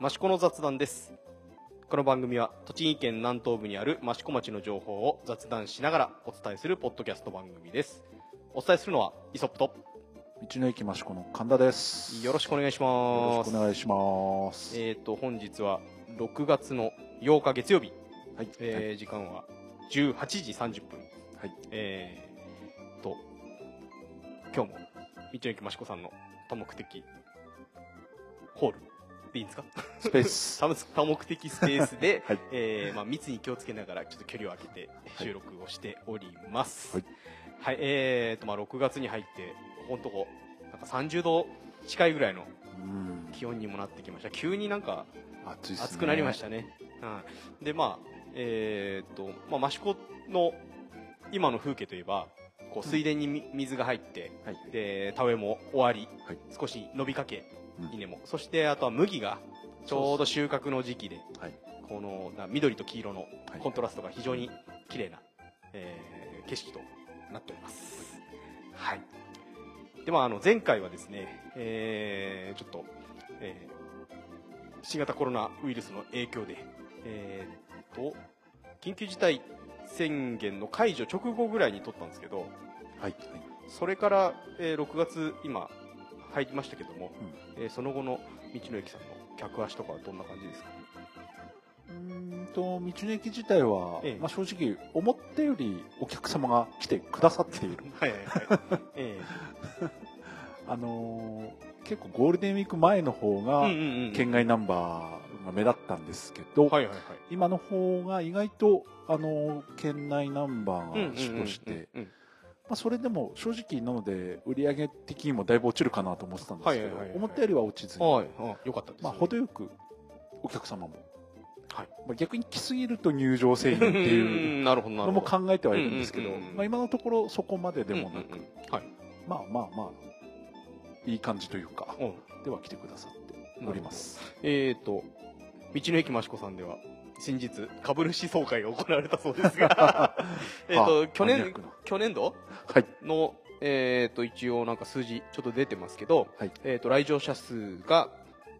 益子の雑談です。この番組は栃木県南東部にある益子町の情報を雑談しながらお伝えするポッドキャスト番組です。お伝えするのはイソップと。道の駅益子の神田です。よろしくお願いしよろますしくお願いします。えっ、と本日は6月の8日月曜日、はい、えー時間は18時30分。はい。えー、と今日も道の駅益子さんの多目的ホールでいいんですか？スペース。多目的スペースで、はい。えーまあ、密に気をつけながらちょっと距離を空けて収録をしております。はい、はいえーとまあ、6月に入って本当こうなんか30度近いぐらいのうん。気温にもなってきました。急になんか暑ね。暑くなりましたね、はい、でまあえーっと、まあ、益子の今の風景といえばこう水田にみ水が入って、はい。で田植えも終わり、はい。少し伸びかけうん稲も、そしてあとは麦がちょうど収穫の時期ではい。このな緑と黄色のはい。コントラストが非常に綺麗な、えー景色となっております。はい。でまああの前回はですね、えーちょっと、えー新型コロナウイルスの影響でえーっと緊急事態宣言の解除直後ぐらいに撮ったんですけどはい。それから、えー6月今入りましたけども、えーその後の道の駅さんの客足とかはどんな感じですか？うーんと道の駅自体は、ええ。まあ、正直思ったよりお客様が来てくださっている。はいはいはい、え あのー結構ゴールデンウィーク前の方ーがうんうんうん県外ナンバーが目立ったんですけど、はいはいはい。今の方が意外と、あのー県内ナンバーが主として、うんまあ、それでも正直なので売り上げ的にもだいぶ落ちるかなと思ってたんですけど、思ったよりは落ちずに、はいはい。よかったです、まあ、程よくお客様も、はい。まあ、逆に来すぎると入場制限っていうのも考えてはいるんですけど、まあ、今のところそこまででもなく、はいまあまあまあいい感じというか、うん。では来てくださっております。えーと道の駅益子さんでは先日株主総会が行われたそうですが。えっとはあ去年去年度？はい。の、えー、と一応なんか数字ちょっと出てますけど、はい。えー、と来場者数が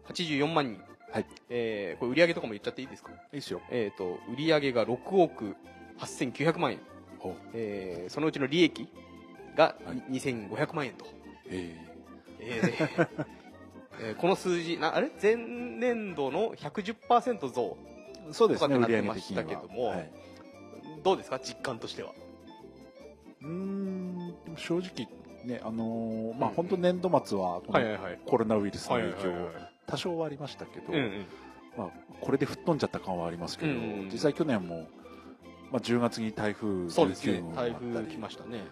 84万人、はい。えーこれ売り上げとかも言っちゃっていいですか、いいですよ。えー、と売り上げが6億8900万円、えーそのうちの利益がはい。2500万円と、ええー えーこの数字なあれ？前年度の110%増ーそうですね、売上げ的には。けどもはい、どうですか実感としては？うーん、正直ね、あのーまあうん本当年度末はコロナウイルスのはい影響多少はありましたけど、うんうん。まあこれで吹っ飛んじゃった感はありますけど、うん実際去年も、まあ、10月に台風そうですね19号があ台ったり風来ましたね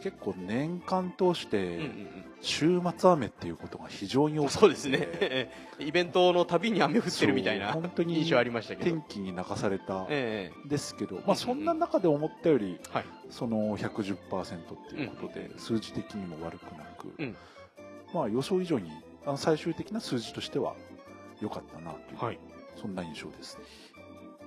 結構年間通しうんてうん。週末雨っていうことが非常に多くて。うんそうですね。イベントのたびに雨降ってるみたいな本当に印象ありましたけど。天気に流されたえですけど、まあ、そんな中で思ったよりえはい。その110%っていうことで数字的にも悪くなく、うん。まあ予想以上にあの最終的な数字としては良かったなという、はい。そんな印象ですね。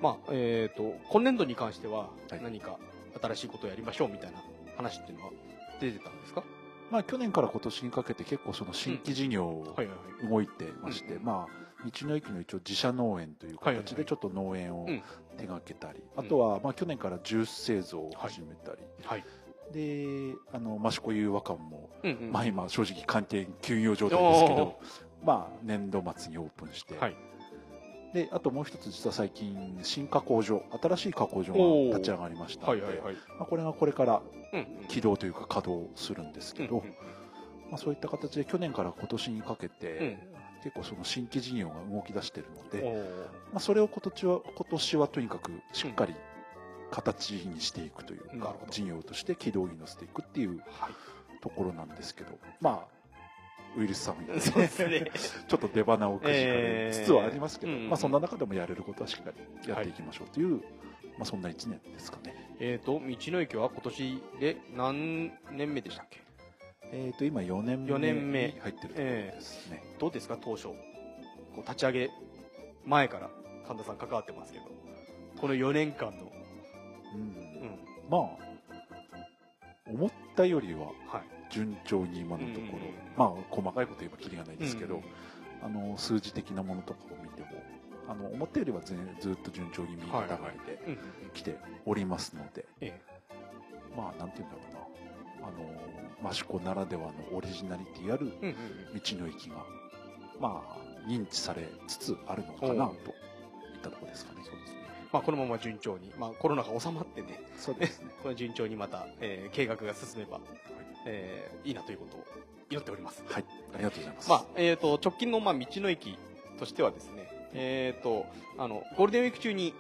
まあえっ、と今年度に関してははい。何か新しいことをやりましょうみたいな話っていうのは出てたんですか？まあ去年から今年にかけて結構その新規事業動いてまして、うんまあ道の駅の一応自社農園という形でちょっと農園をうん。手掛けたり、うん。あとはまあ去年からジュース製造を始めたり、はい。であの益子湯和館も、まあ今正直関係休業状態ですけどまあ年度末にオープンして、はいであともう一つ実は最近新加工場新しい加工場が立ち上がりましたので、はいはいはい。まあ、これがこれからうん起動というか稼働するんですけど、うんうんまあ、そういった形で去年から今年にかけて、うん。結構その新規事業が動き出しているので、まあ、それを今年は今年はとにかくしっかり形にしていくというか事業として軌道に乗せていくっていうはい。ところなんですけどまあウイルスさんみたいそうですね。ちょっと出花をくじかれつつはありますけど、えーうんまあ、そんな中でもやれることはしっかりやっていきましょうという、まあ、そんな1年ですかね。えっと道の駅は今年で何年目でしたっけ？えー、と今4年目四年目。に入ってるところですね。どうですか当初。こう立ち上げ前から神田さん関わってますけど。この4年間の、うん。うん。まあ思ったよりははい順調に今のところ、まあ細かいこと言えばきりがないですけど、うん。あの数字的なものとかを見てもあの思ったよりはずずっと順調に右肩上がりでうん。来ておりますので、えまあなんていうんだろうな。あの益子ならではのオリジナリティある道の駅がまあ認知されつつあるのかなといったところですかね。そうですねまあ、このまま順調に、まあ、コロナが収まってね、そうですね。これ順調にまた、えー計画が進めば、えーいいなということを祈っております。はい。ありがとうございます。まあ、えっ、と、直近の、まあ、道の駅としてはですね、えっ、と、あの、ゴールデンウィーク中に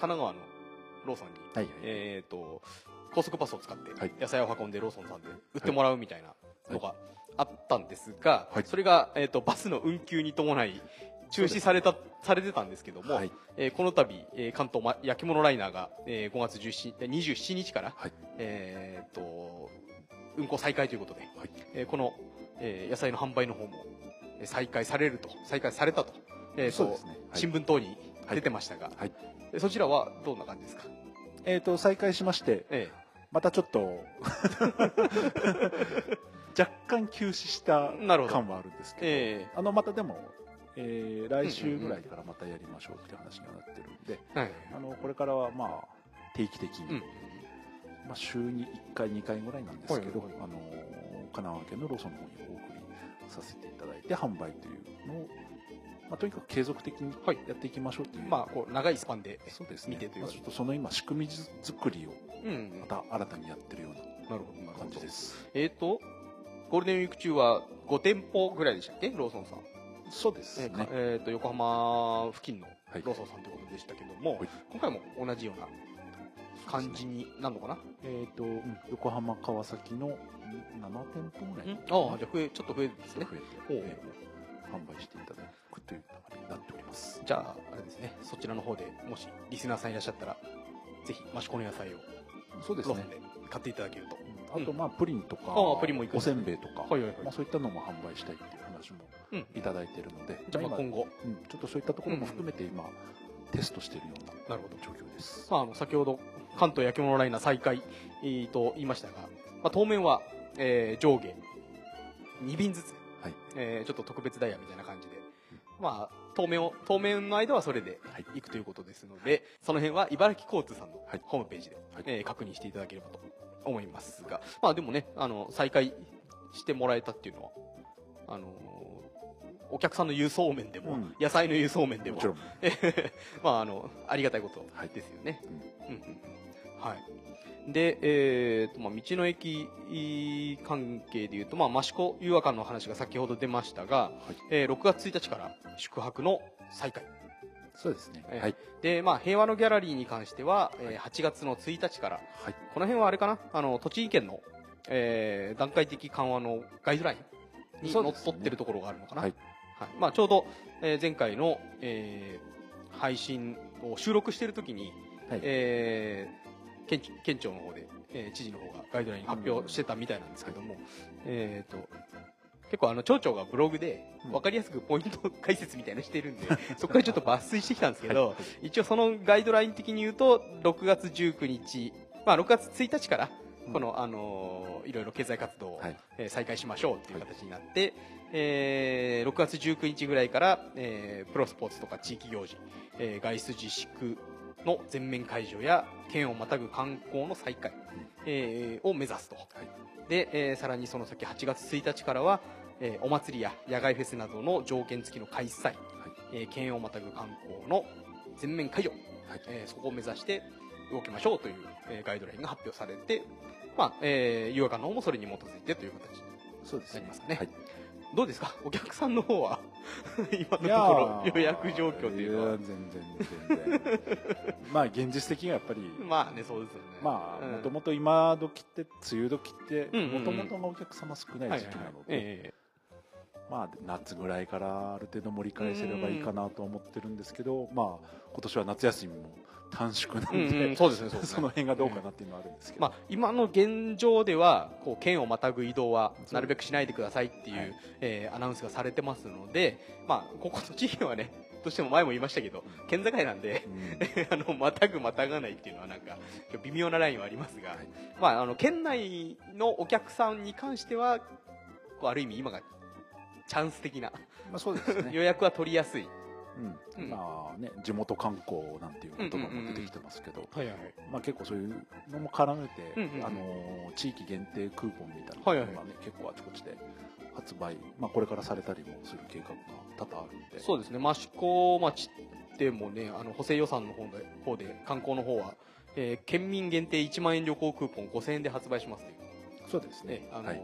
神奈川のローソンに、はいはい。えっ、と、高速パスを使ってはい。野菜を運んでローソンさんで売ってもらうみたいなのがあったんですが、はい。それが、えっ、と、バスの運休に伴い、中止された、されてたんですけども、はい。えーこの度、えー関東、ま、焼き物ライナーが、えー5月17えー27日から、はい。えーっと運行再開ということで、はい。えーこの、えー野菜の販売の方もえー再開されると再開されたと,、えーとそうですね。はい。新聞等に出てましたが、はい。えそちらはどんな感じですか、えっ、と再開しましてえまたちょっと 若干休止した感はあるんですけど、え。あのまたでも、えー来週ぐらいからまたやりましょうっていう話にはなってるんで、ーはい。あのこれからはまあ定期的に、うん。まあ、週に1回2回ぐらいなんですけど、はいはいあの神奈川県のローソンの方にお送りさせていただいて販売というのを、まあ、とにかく継続的にはいやっていきましょうという、まあ、こう長いスパンで、そうですね。見てというまあちょっとその今仕組み作りをうんまた新たにやってるようななるほどなるほ感じどです。えーっとゴールデンウィーク中は5店舗ぐらいでしたっけ？ローソンさんそうですね。えーと横浜付近のはい。ローソンさんということでしたけども、はい。今回も同じような感じになるのかな、えっ、と、うん。横浜川崎のん7店舗ぐらい。ああじゃあ増えちょっと増えるんですね。増えて、えー販売していただくという流れになっております。じゃああれですね。そちらの方でもしリスナーさんいらっしゃったらぜひ益子の野菜をそうですね。ローソンで買っていただけると、あとまあプリンとか、ああプリンもおせんべいとか、はいはいはい。まあ、そういったのも販売したいっていう話もうん。いただいているので、じゃあまあ今今後。うん、ちょっとそういったところも含めて今、テストしているようななるほど。状況です。まあ、あの先ほど関東焼き物ライナー再開、えーと言いましたが、まあ、当面は、えー上下2便ずつ、はい。えーちょっと特別ダイヤみたいな感じで、まあ、当面を当面の間はそれではい。行くということですので、その辺は茨城交通さんのはい。ホームページで、はい。えー確認していただければと思いますが、まあ、でもねあの再開してもらえたっていうのはあのーお客さんの輸送面でも、うん野菜の輸送面でもも まあ、あの、ありがたいことはいですよね。うんうんはい。で、えーと、まあ、道の駅関係でいうと、まあ、益子遊和館の話が先ほど出ましたが、はいえー6月1日から宿泊の再開。そうですね。えーはい。で、まあ、平和のギャラリーに関しては、えー8月の1日から、はい。この辺はあれかな、あの、栃木県の、えー段階的緩和のガイドラインにのっそうですね。とってるところがあるのかな。はい。はい。まあ、ちょうど、えー前回の、えー配信を収録している時に、はい。えー県県庁の方で、えー知事の方がガイドライン発表してたみたいなんですけども、えーと結構あの町長がブログでうん。分かりやすくポイント解説みたいなのしてるんで、そこからちょっと抜粋してきたんですけど、一応そのガイドライン的に言うと6月19日、まあ、6月1日からうんこの、あのーいろいろ経済活動を、はい。えー再開しましょうっていう形になって、えー6月19日ぐらいから、えープロスポーツとか地域行事、えー外出自粛の全面解除や県をまたぐ観光の再開、えーを目指すと、で、えーさらにその先8月1日からは、えーお祭りや野外フェスなどの条件付きの開催、えー県をまたぐ観光の全面解除、はい。えーそこを目指して動きましょうという、えーガイドラインが発表されて、まあ、えー、遊和館の方もそれに基づいてという形にそうですなりますかね。はい。どうですか？お客さんの方は？今のところー。予約状況というのは。や全然全然まあ現実的にはやっぱり。まあねそうですよね。まあうん。もともと今時って梅雨時ってもともとのお客様少ない時期なので。えまあ夏ぐらいからある程度盛り返せればいいかなと思ってるんですけどまあ今年は夏休みも短縮なんえうんそうですねそうですね。その辺がどうかなっていうのはあるんですけど。まあ、今の現状ではこう県をまたぐ移動はなるべくしないでくださいっていう、はい。えーアナウンスがされてますので、まあ、ここの地域はねどうしても前も言いましたけど県境なんでうん。あのまたぐまたがないっていうのはなんか微妙なラインはありますが、はい。まあ、あの県内のお客さんに関してはこうある意味今がチャンス的なまあ、そうですね。予約は取りやすいうん。うん。まあね、地元観光なんていう言葉も出てきてますけど、結構そういうのも絡めて、あの地域限定クーポンみたいなのがね、はい。はい結構あちこちで発売、まあ、これからされたりもする計画が多々あるんで。そうですね。益子町でもねあの補正予算の方で方で観光の方は、えー県民限定1万円旅行クーポン5000円で発売しますという。そうですね。ねあの、はい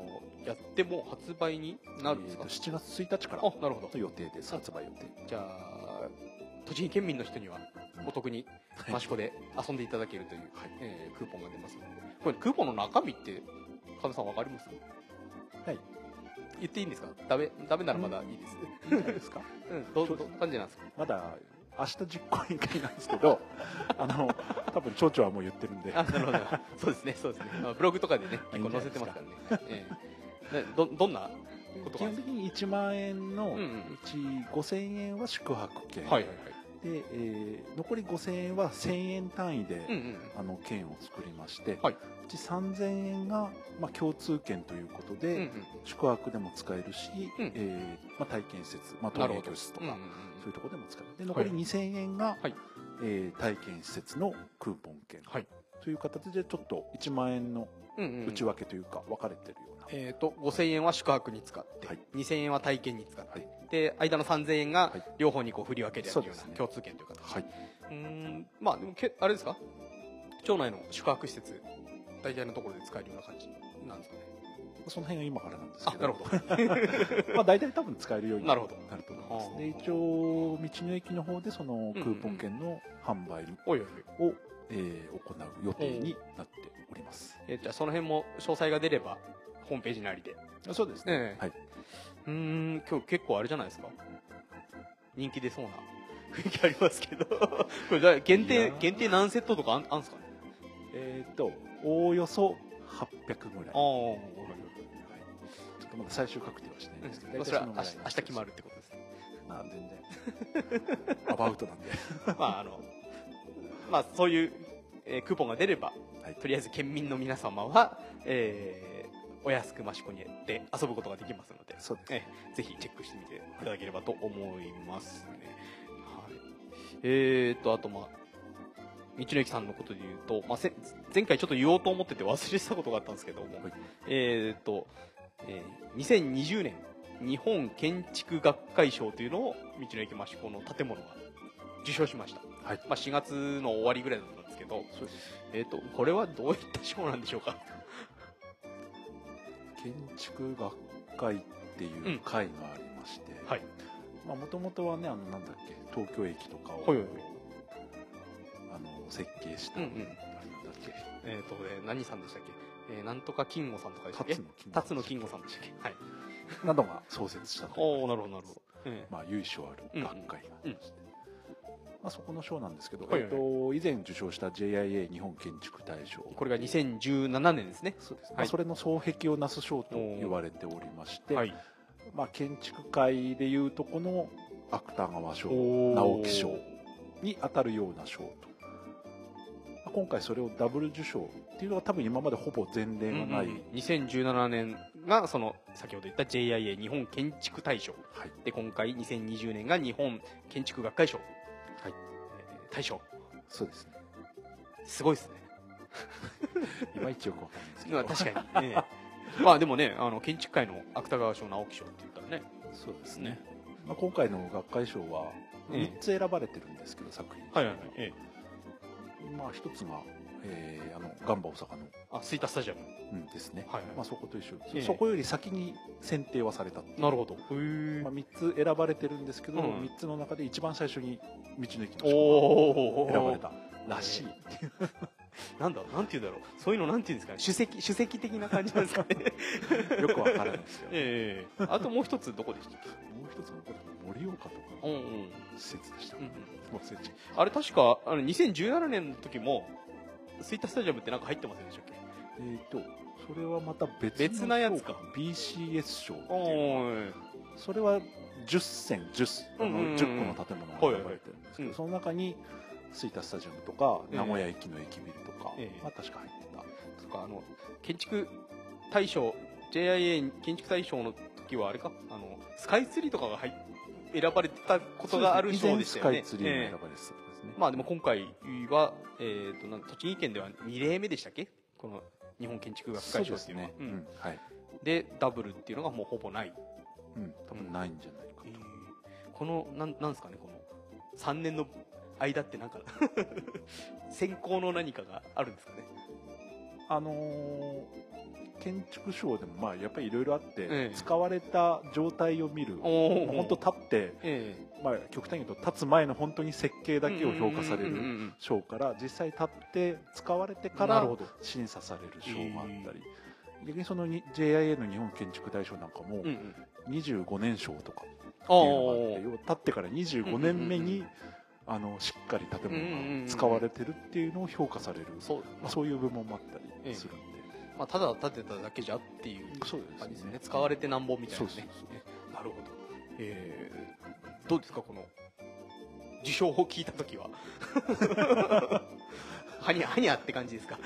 やっても発売になるんですか、えーと7月1日からあなるほど。の予定です。発売予定。じゃあ栃木県民の人にはお得にはい。益子で遊んでいただけるという、えークーポンが出ますので。これクーポンの中身って神田さん分かります？はい。言っていいんですか？ダメダメならまだいいです、いいんいですか？うん、どど感じなんですか？まだ明日実行委員会なんですけど あの多分町長はもう言ってるんで。あなるほど。そうですねそうですね。あブログとかでね結構載せてますからね。ええねどどんな？こと基が本的に1万円のうち5000円は宿泊券、はいはいはい。で、えー残り5000円は1000円単位で、うんうんあの券を作りまして、はい。うち3000円が、まあ、共通券ということで、うんうん宿泊でも使えるし、うん。えーまあ、体験施設、まあ、陶芸教室とか、うんうんうんそういうところでも使える。で残り2000円が、はい。えー体験施設のクーポン券、はい。という形でちょっと1万円の内訳というか分かれてるよえー、と5000円は宿泊に使って、はい。2000円は体験に使って、はい。で間の3000円がはい。両方にこう振り分けてやるような共通券という形はい、うーんまあでもけあれですか？町内の宿泊施設大体のところで使えるような感じなんですかね？その辺は今からなんですけど。あなるほど。まあ大体多分使えるようになると思いますで一応道の駅の方でそのクーポン券の販売を、えー行う予定になっております。えーじゃあその辺も詳細が出ればホームページなりで。そうですええ。はい、うーん今日結構あれじゃないですか。人気出そうな。雰囲気ありますけど。これじゃあ限い定限定何セットとかあんあんすかね？えっ、とおおよそ800ぐらい。ああちょっとまだ最終確定はしてないんですけど、それは明日明日決まるるってことですね。まあ全然。アバウトなんで。まああのまあそういう、えークーポンが出れば、はい。とりあえず県民の皆様は、えーお安く益子にで遊ぶことができますので、そうですえーぜひチェックしてみていただければと思いますね、はい、えーとあとまあ道の駅さんのことで言うと、まあ、せ前回ちょっと言おうと思ってて忘れてたことがあったんですけども、はいえーと、えー2020年日本建築学会賞というのを道の駅益子の建物が受賞しました、はいまあ、4月の終わりぐらいだったんですけど、そうです。えー、とこれはどういった賞なんでしょうか？建築学会っていう会がありまして、はい。まあもともとはねあのなんだっけ東京駅とかを、はいはいはい。あの設計した、うんうん。だっけ。えっ、と、えー何さんでしたっけ、えーなんとか金吾さんとかでしたっけ？辰野金吾さんでしたっけ。はい。などが創設したおおなるほどなるほど、えまあ、由緒ある学会がありまして、まあ、そこの賞なんですけど、はいはい。えっと、以前受賞した JIA 日本建築大賞。ーこれが2017年ですね。そうです。ね、はい。まあ、それの双璧をなす賞と言われておりまして、はい。まあ、建築界でいうとこの芥川賞直木賞に当たるような賞と、まあ今回それをダブル受賞っていうのは多分今までほぼ前例がない、うんうん。2017年がその先ほど言った JIA 日本建築大賞。はい、で今回2020年が日本建築学会賞、はい。えー大賞そうですね。すごいですね。いまいちよくわかんないですけど。まあ確かに、え えまあでもねあの建築界の芥川賞直木賞って言ったらね。そうですね、まあ、今回の学会賞はええ3つ選ばれてるんですけど、作品はいはいはい、ええ、まあ一つが、えーあのガンバ大阪の、あ吹田スタジアム。うん、ですね、はいはい。まあ、そこと一緒、ええ。そこより先に選定はされたなるほど。まあ、3つ選ばれてるんですけど、うん。3つの中で一番最初に道の駅のおお賞が選ばれたらしい、なんだなんて言うんだろう。そういうのなんて言うんですかね。首席首席的な感じなんですかね。よくわからないですよ、ええあともう一つどこでしたっけ？もう一つのこれ盛岡とか施設でした、うんうん。あれ確かあの2017年の時も吹田スタジアムってなんか入ってませんでしたっけ？たえーとそれはまた別の別なやつか。賞 BCS 賞っていうそれは10選 10, あのうんうんうん10個の建物が選ばれてるんですけど、はいはい。その中に吹田スタジアムとかええ。名古屋駅の駅ビルとか、ええ。まあ、確か入ってた。とかあの建築大賞 JIA 建築大賞のきはあれか？あのスカイツリーとかが入っ選ばれてたことがある賞でしたよね。以前スカイツリー選ばれてた。んですね、まあでも今回は、えー、となん栃木県では2例目でしたっけ？この日本建築学会賞っていうのは。ね、ううん。んはい、でダブルっていうのがもうほぼない、うん、多分。ないんじゃないかと、このなんなんですかねこの3年の間ってなんか 先行の何かがあるんですかねあのー建築賞でもまあやっぱりいろいろあって、ええ。使われた状態を見るお本当立って、えまあ、極端に言うと立つ前の本当に設計えだけを評価されるん賞から実際立って使われてから審査される賞があったり、逆にそのに JIA の日本建築大賞なんかもうんうん。25年賞とかってあいうのがあって立ってから25年目にあのしっかり建物が使われてるっていうのを評価される、そう、まあ、そういう部門もあったりするんで、まあ、ただ立てただけじゃっていう感じですね。使われてなんぼみたいなね。なるほど。えー、どうですかこの受賞を聞いた時は。はにゃはにゃって感じですか、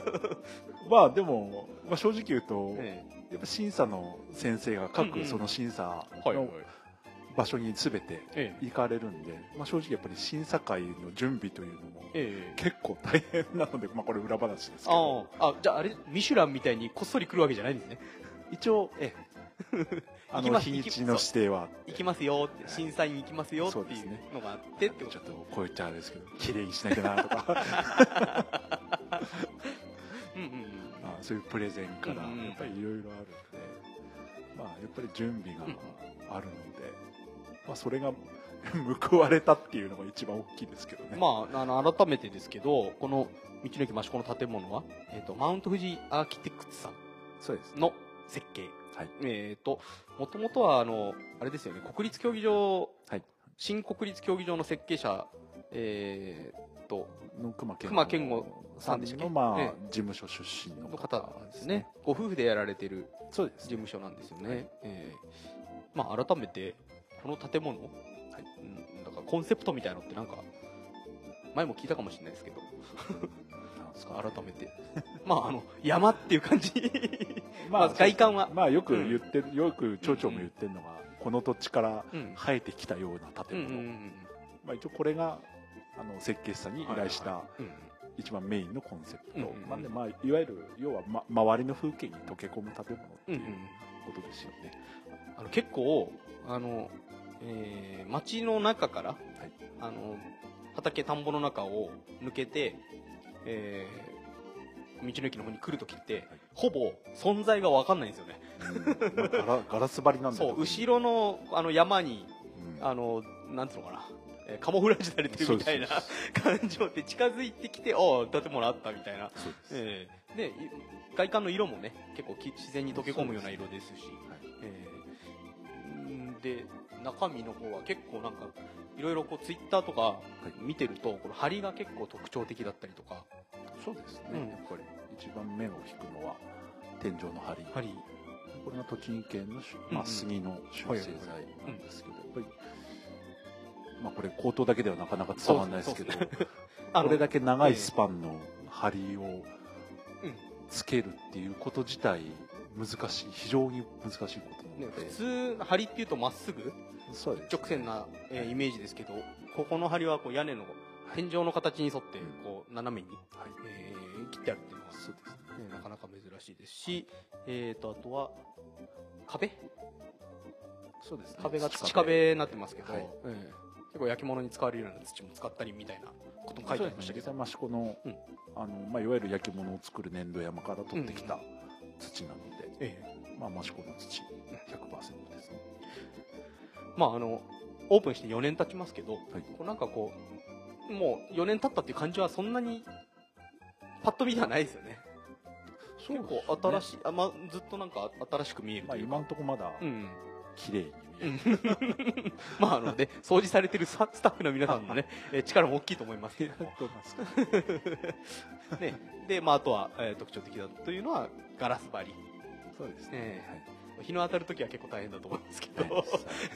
まあでも、まあ、正直言うと、えやっぱ審査の先生が各その審査の場所に全てええ。行かれるんで、まあ、正直やっぱり審査会の準備というのもええ。結構大変なので、まあ、これ裏話ですけあど。ああ。じゃああれミシュランみたいにこっそり来るわけじゃないんですね。一応えあ 行きますの日にちの指定は。行きますよって審査員行きますよっていうのがあってってこと。ちょっとこう言っちゃあれですけど綺麗にしなきゃなとか。うんうんあそういうプレゼンからやっぱりいろいろあるんで、まあ、やっぱり準備があるので、まあ、それが 報われたっていうのが一番大きいですけどね。まあ、あの改めてですけどこの道の駅益子の建物は、えー、とマウント富士アーキテクツさそうです。んの設計、はい。えっ、ともともとはあのあれですよね国立競技場、はい。新国立競技場の設計者えっ、との熊健熊健吾さんでしたっけ？の、まあえ事務所出身のの方なんですね。ご夫婦でやられてるそうです。事務所なんですよね、えーまあ改めてこの建物、はい。うん、だからコンセプトみたいなのってなんか前も聞いたかもしれないですけど。改めて。まああの山っていう感じ。ままず外観は。まあよく言ってる、よく町長も言ってるのが、この土地からうん。生えてきたようなうん建物、うんうんまあ、一応これがあの設計士さんに依頼したうんうん。一番メインのコンセプト、うんでまあ、いわゆる要は、ま、周りの風景に溶け込む建物っていううんうん。ことですよね、あの結構あの、えー街の中から、い。あの畑田んぼの中を抜けて、えー道の駅の方に来るときって、ほぼ存在が分かんないんですよね。うん。まあガラ ガラス張りなんだそう後ろのあの山にうん。あのなんつうのかな、えーカモフラージュされてるみたいな感情で近づいてきてああ建物あったみたいな、です、えーでい外観の色もね結構き自然に溶け込むような色ですし。はい。えーんで中身の方は結構なんかいろいろこうツイッターとか見てるとこの梁が結構特徴的だったりとか。そうですね、うん。やっぱり一番目を引くのは天井の梁梁これが栃木県のまあ、杉の修正剤なんですけど、やっぱり、まあ、これ口頭だけではなかなか伝わらないですけど これだけ長いスパンの梁をうん。つけるっていうこと自体難しい非常に難しいことなねので、普通梁っていうとまっすぐそうです。直線な、えーイメージですけどここの梁はこう屋根の天井の形に沿ってこう斜めに、はい。えー切ってあるっていうのがそうです。ねねなかなか珍しいですし、えー、とあとは壁？そうですね。壁が土壁。になってますけど、はい。ええ。結構焼き物に使われるような土も使ったりみたいなことも書いてありましたけど、そうですね。益子の,、うん。あのまあ、いわゆる焼き物を作る粘土山から取ってきた土なので、ええ。まあ、益子の土。100%ですねまああのオープンして4年経ちますけど、はい。こうなんかこうもう4年経ったっていう感じはそんなにパッと見ではないですよね。結構新しいあ、まあ、ずっとなんか新しく見えるまあ、というか、今のところまだうん。綺麗に見える、まああので掃除されてるスタッフの皆さんのね、えー力も大きいと思いますけど。ね、で、まあ、あとは、えー特徴的だというのはガラス張り。そうですえね、日の当たるときは結構大変だと思うんですけど、はい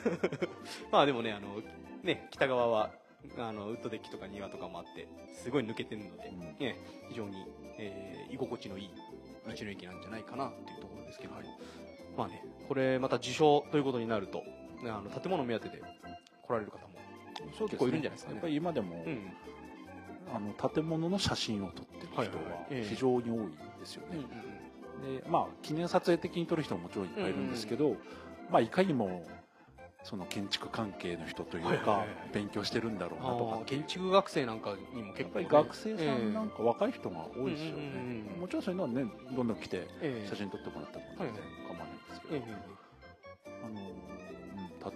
まあでもねあのね北側はあのウッドデッキとか庭とかもあってすごい抜けてるので、うん。ね、非常に、えー居心地のいい道の駅なんじゃないかなっていうところですけど、まあねこれまた受賞ということになると、ね、あの建物目当てで来られる方もそう結構いるんじゃないですかね。やっぱり今でも、うん。あの建物の写真を撮ってる人ははいはいはい。ええ。非常に多いんですようんうんね、でまあ記念撮影的に撮る人ももちろんいっぱいいるんですけど、まあいかにもその建築関係の人というか勉強してるんだろうなとか建築学生なんかにもや結構、ね、学生さんなんか若い人が多いですよね、うんうんうんうん。もちろんそういうのはねどんどん来てええ。写真撮ってもらっても全然構わないんですけど、ええ。あのうん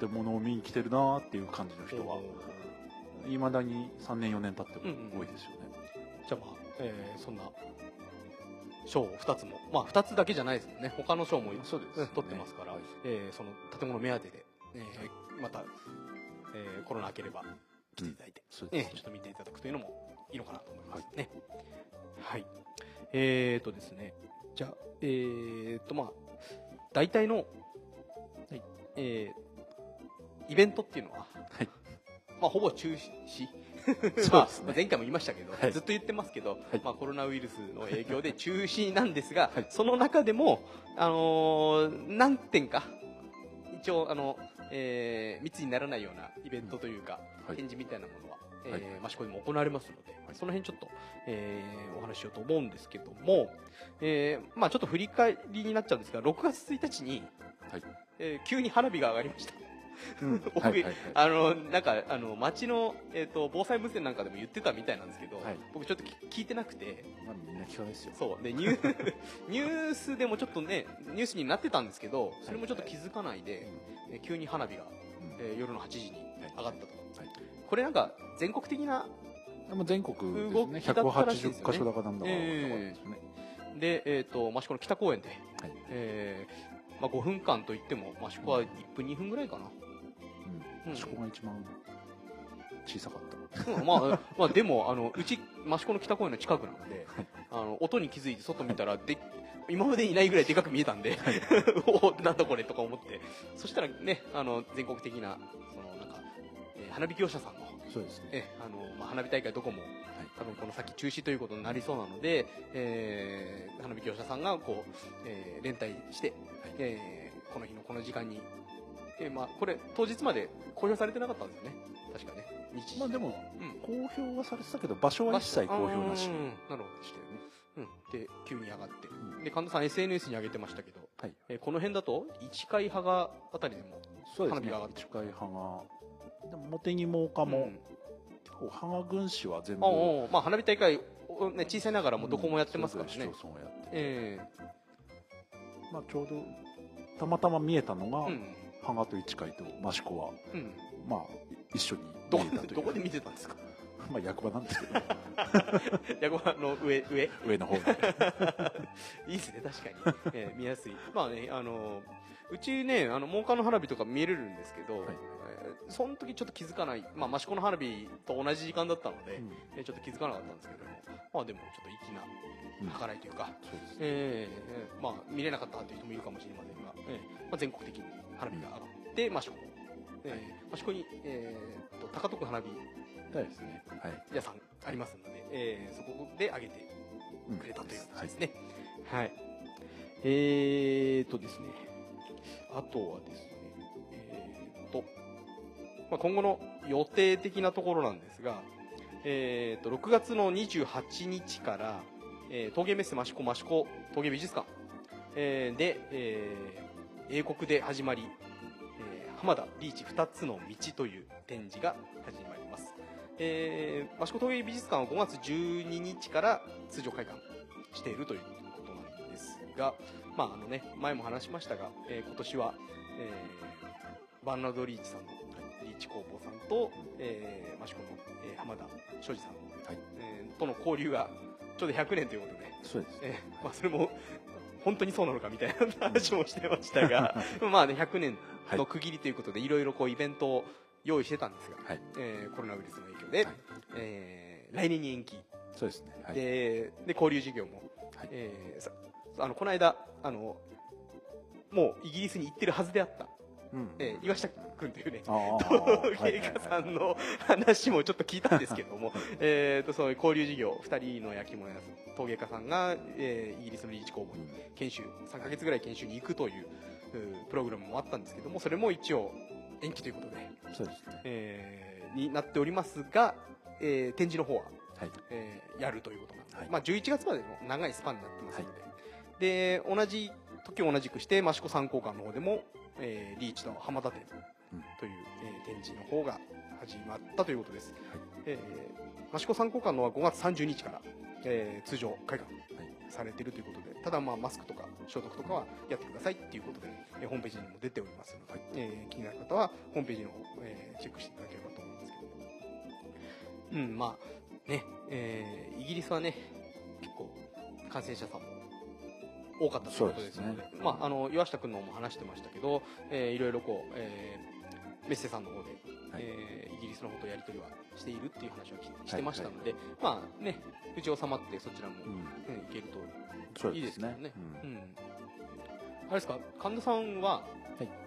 建物を見に来てるなーっていう感じの人はいまだに3年4年経っても多いですよね、じゃあまあ、えーそんな賞を2つも。まあ2つだけじゃないですもんね。他の賞もね。取ってますから、はい。えーその建物目当てで、えーまた、えーコロナ明ければ来ていただいて、そうですえーちょっと見ていただくというのもいいのかなと思いますね。はい、えーとですね。じゃあえーとまあ大体の、はい。えーイベントっていうのは、はい。まあ、ほぼ中止 まあ前回も言いましたけど、はい。ずっと言ってますけど、はい。まあ、コロナウイルスの影響で中止なんですが、はい。その中でも、あのー何点か一応あの、えー密にならないようなイベントというか、はい。展示みたいなものは、えーはい。益子でも行われますので、その辺ちょっと、えーお話ししようと思うんですけども、えーまあ、ちょっと振り返りになっちゃうんですが6月1日に、はい。えー急に花火が上がりました。うん。僕あのなんかあの町の、えー、と防災無線なんかでも言ってたみたいなんですけど、はい。僕ちょっと聞聞いてなくて。まあみんな聞かないですよ。そう。でニュー ニュースでもちょっとねニュースになってたんですけどそれもちょっと気づかないで、え急に花火が、うん。えー夜の8時に上がったと、はい。これなんか全国的な全国ですね。動きだったらしいですよね。180箇所だかなんだかええ。ですね、で、えー、と益子の北公園で、はい。えーまあ、5分間といっても益子は1分2分ぐらいかな、うん。うんそこが一番小さかった。うんまあ、まあでもあのうち益子の北公園の近くなので、はい。あの音に気づいて外見たらで今までいないぐらいでかく見えたんで、おおなんだこれとか思ってそしたらねあの全国的なそのなんか、えー花火業者さんのそうですね。えあのまあ、花火大会どこも、多分この先中止ということになりそうなので、えー花火業者さんがこう、えー連帯して、えーこの日のこの時間に、えーまあ、これ当日まで公表されてなかったんですよね。確かね。日時。まあでもうん。公表はされてたけど場所は一切公表なし。うんなるほどでしたよね、うん、で急に上がって、ん。で神田さん SNS に上げてましたけど、はい。えーこの辺だと市会派があたりでもそうですね。花火が上がって近い派が。でも茂木も岡も、うん。結構羽賀郡市は全部ああまあ、花火大会、おね、小さいながらもどこもやってますからね、それぞれ市町村やってて、えまあ、ちょうどたまたま見えたのが、えうん羽賀と市会と益子はうん、まあ一緒にどこ見えたという。でどこで見てたんですか？まあ役場なんですけど ヤゴの上上？上の方。で いいですね確かに、えー見やすい。まあねあのうちねあの真岡の花火とか見れるんですけど、はい。えーその時ちょっと気づかない。まあ益子の花火と同じ時間だったので、うん。えーちょっと気づかなかったんですけどもまあでもちょっと粋なうん。計らいというか、そうですね。えーえーまあ見れなかったという人もいるかもしれませんが、えーまあ、全国的に花火が。上がって益子、えー益子に、えー、と高徳花火そうですね。はい。屋さんありますので、えーそこで上げてうん。くれたというこはいとですね。はい。えーとですね、あとはですね、えーと、まあ、今後の予定的なところなんですが、えーと、6月の28日から、えー陶芸メッセ益子益子陶芸美術館、えーで、えー英国で始まり、えー浜田リーチ2つの道という展示が始まります。えー、益子陶芸美術館は5月12日から通常開館しているということなんですが、まああのね、前も話しましたが、えー今年は、えーバーナード・リーチさんのリーチ工房さんと、えー、益子の、えー浜田庄司さん、はいえーとの交流がちょうど100年ということで、そうですえーまあ、それも本当にそうなのかみたいな話もしてましたが、まあね、100年の区切りということで、いろいろこうイベントを用意してたんですが、はい。えーコロナウイルスの影響で、はい。えー来年に延期、そうですね。はい。でで交流事業も、はい。えーさあのこの間あのもうイギリスに行ってるはずであった、うんえー岩下君というね芸家さんの話もちょっと聞いたんですけども、えーとそういう交流事業2人の焼き物屋陶芸家さんが、えーイギリスのリーチ工房にうん研修3ヶ月ぐらい研修に行くという、うプログラムもあったんですけどもそれも一応延期ということで、そうですね。えーになっておりますが、えー展示の方は、はい。えーやるということなんで、はい。まあ、11月までの長いスパンになってますので、で同じ時を同じくして益子参考館の方でも、えーリーチと浜田という、えー展示の方が始まったということです、はい。えー益子参考館のは5月30日から、えー通常開館はい。されているということでただまあマスクとか消毒とかはやってくださいっていうことで、えーホームページにも出ておりますので、えー気になる方はホームページの方、えーチェックしていただければと思うんですけど。うんまあね、えーイギリスはね結構感染者さんも多かったということですのでね。まあ、あの岩下君の方も話してましたけど、えーいろいろこう、えーメッセさんの方で、はい。えーイギリスの方とやり取りはしているっていう話をきしてましたので、まあね無事収まってそちらも、うん。うん、いけるといいですすけどね。うん。うん。あれですか神田さんは、は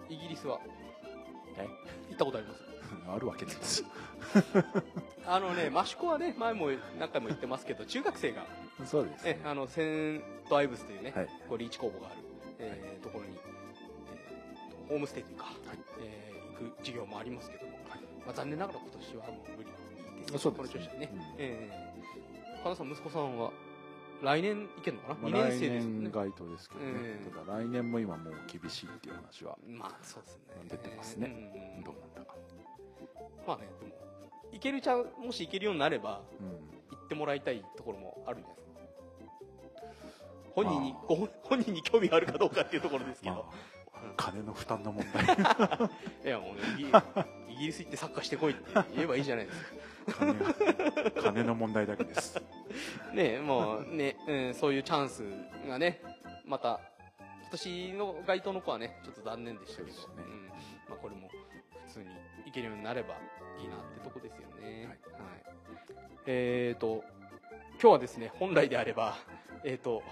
い。イギリスはえ？行ったことあります？あるわけです。あのね益子はね前も何回も言ってますけど中学生がそうですね。えあのセントアイブスというね、はい。こうリーチ工房がある、えーところに、えーホームステイというか、えー行く授業もありますけども、まあ、残念ながら今年はもう無理ですそうですこの調子はね、うん。えー、神田さん息子さんは来年行けるのかな、まあ2年来生ですよね年該当ですけどね。ええ。ただ来年も今もう厳しいっていう話はまあそうですね。出てますね。うんうんどうなんだか。まあねでも行けるちゃんもし行けるようになればうん。行ってもらいたいところもあるんじゃないですか本人に、まあ。ご本人に興味があるかどうかっていうところですけど、まあ、金の負担の問題。いやもうねイギリス行ってサッカーしてこいって言えばいいじゃないですか。金が金の問題だけです。ねもうね、うん、そういうチャンスがねまた今年の該当の子はねちょっと残念でしたけど、ね。うん。まあ、これも普通に行けるようになればいいなってとこですよね、はい。えっ、と今日はですね本来であればえっ、と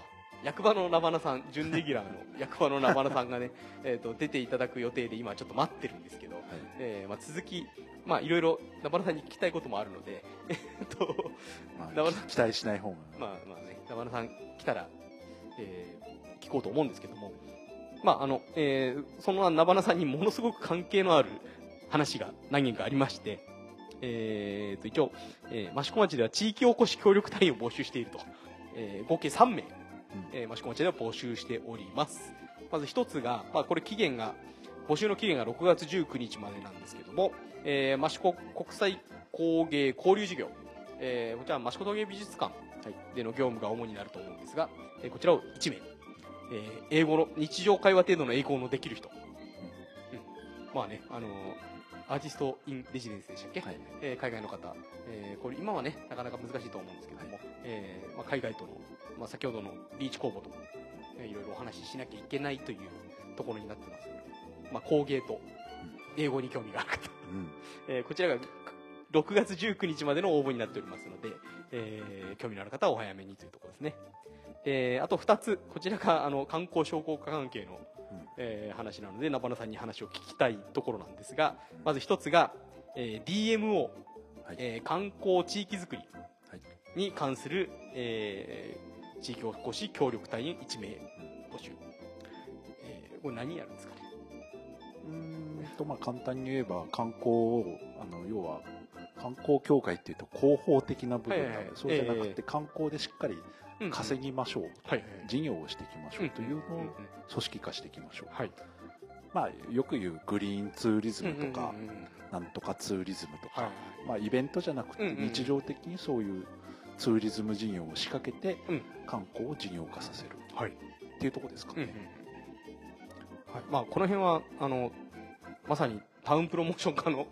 役場のナバナさん準レギュラーの役場のナバナさんがね えーと出ていただく予定で今ちょっと待ってるんですけど、はい。えーまあ、続きまあいろいろナバナさんに聞きたいこともあるので えっとまあ期待しない方が。まあまあね、山田さん来たら、えー聞こうと思うんですけども、まああの、えーそのナバナさんにものすごく関係のある話が何件かありまして、えーと、一応、えー益子町では地域おこし協力隊員を募集していると、えー合計3名、えー益子町では募集しております。まず一つが、まあこれ期限が、募集の期限が6月19日までなんですけども、えー、益子国際工芸交流事業、えーこちらは益子陶芸美術館での業務が主になると思うんですが、えーこちらを1名、えー英語の日常会話程度の英語のできる人、うん。まあね、あのーアーティスト・イン・レジデンスでしたっけ、はい。えー海外の方、えーこれ今はねなかなか難しいと思うんですけども、えーまあ、海外との、まあ、先ほどのリーチ公募とも、えーいろいろお話ししなきゃいけないというところになってますので、まあ、工芸と英語に興味がある方、うん。えーこちらが6月19日までの応募になっておりますので、えー興味のある方はお早めにというところですね。えーあと2つ、こちらがあの観光商工課関係の、うんえー話なので、ナバナさんに話を聞きたいところなんですが、まず1つが、えー DMO、はいえー観光地域づくりはい。に関する、えー地域おこし協力隊員1名募集。えーこれ何やるんですかね？うーんとまあ簡単に言えば観光をあの要は観光協会っていうと広報的な部分なので、はいはいはい。そうじゃなくえて観光でしっかり稼ぎましょう、はい事業をしていきましょうというのを組織化していきましょう、はい。まあよく言うグリーンツーリズムとか、なんとかツーリズムとか、はいまあイベントじゃなくて日常的にそういうツーリズム事業を仕掛けてうん。観光を事業化させる。はい。っていうところですかうんうんね、はい、まあこの辺はあのまさにタウンプロモーション化の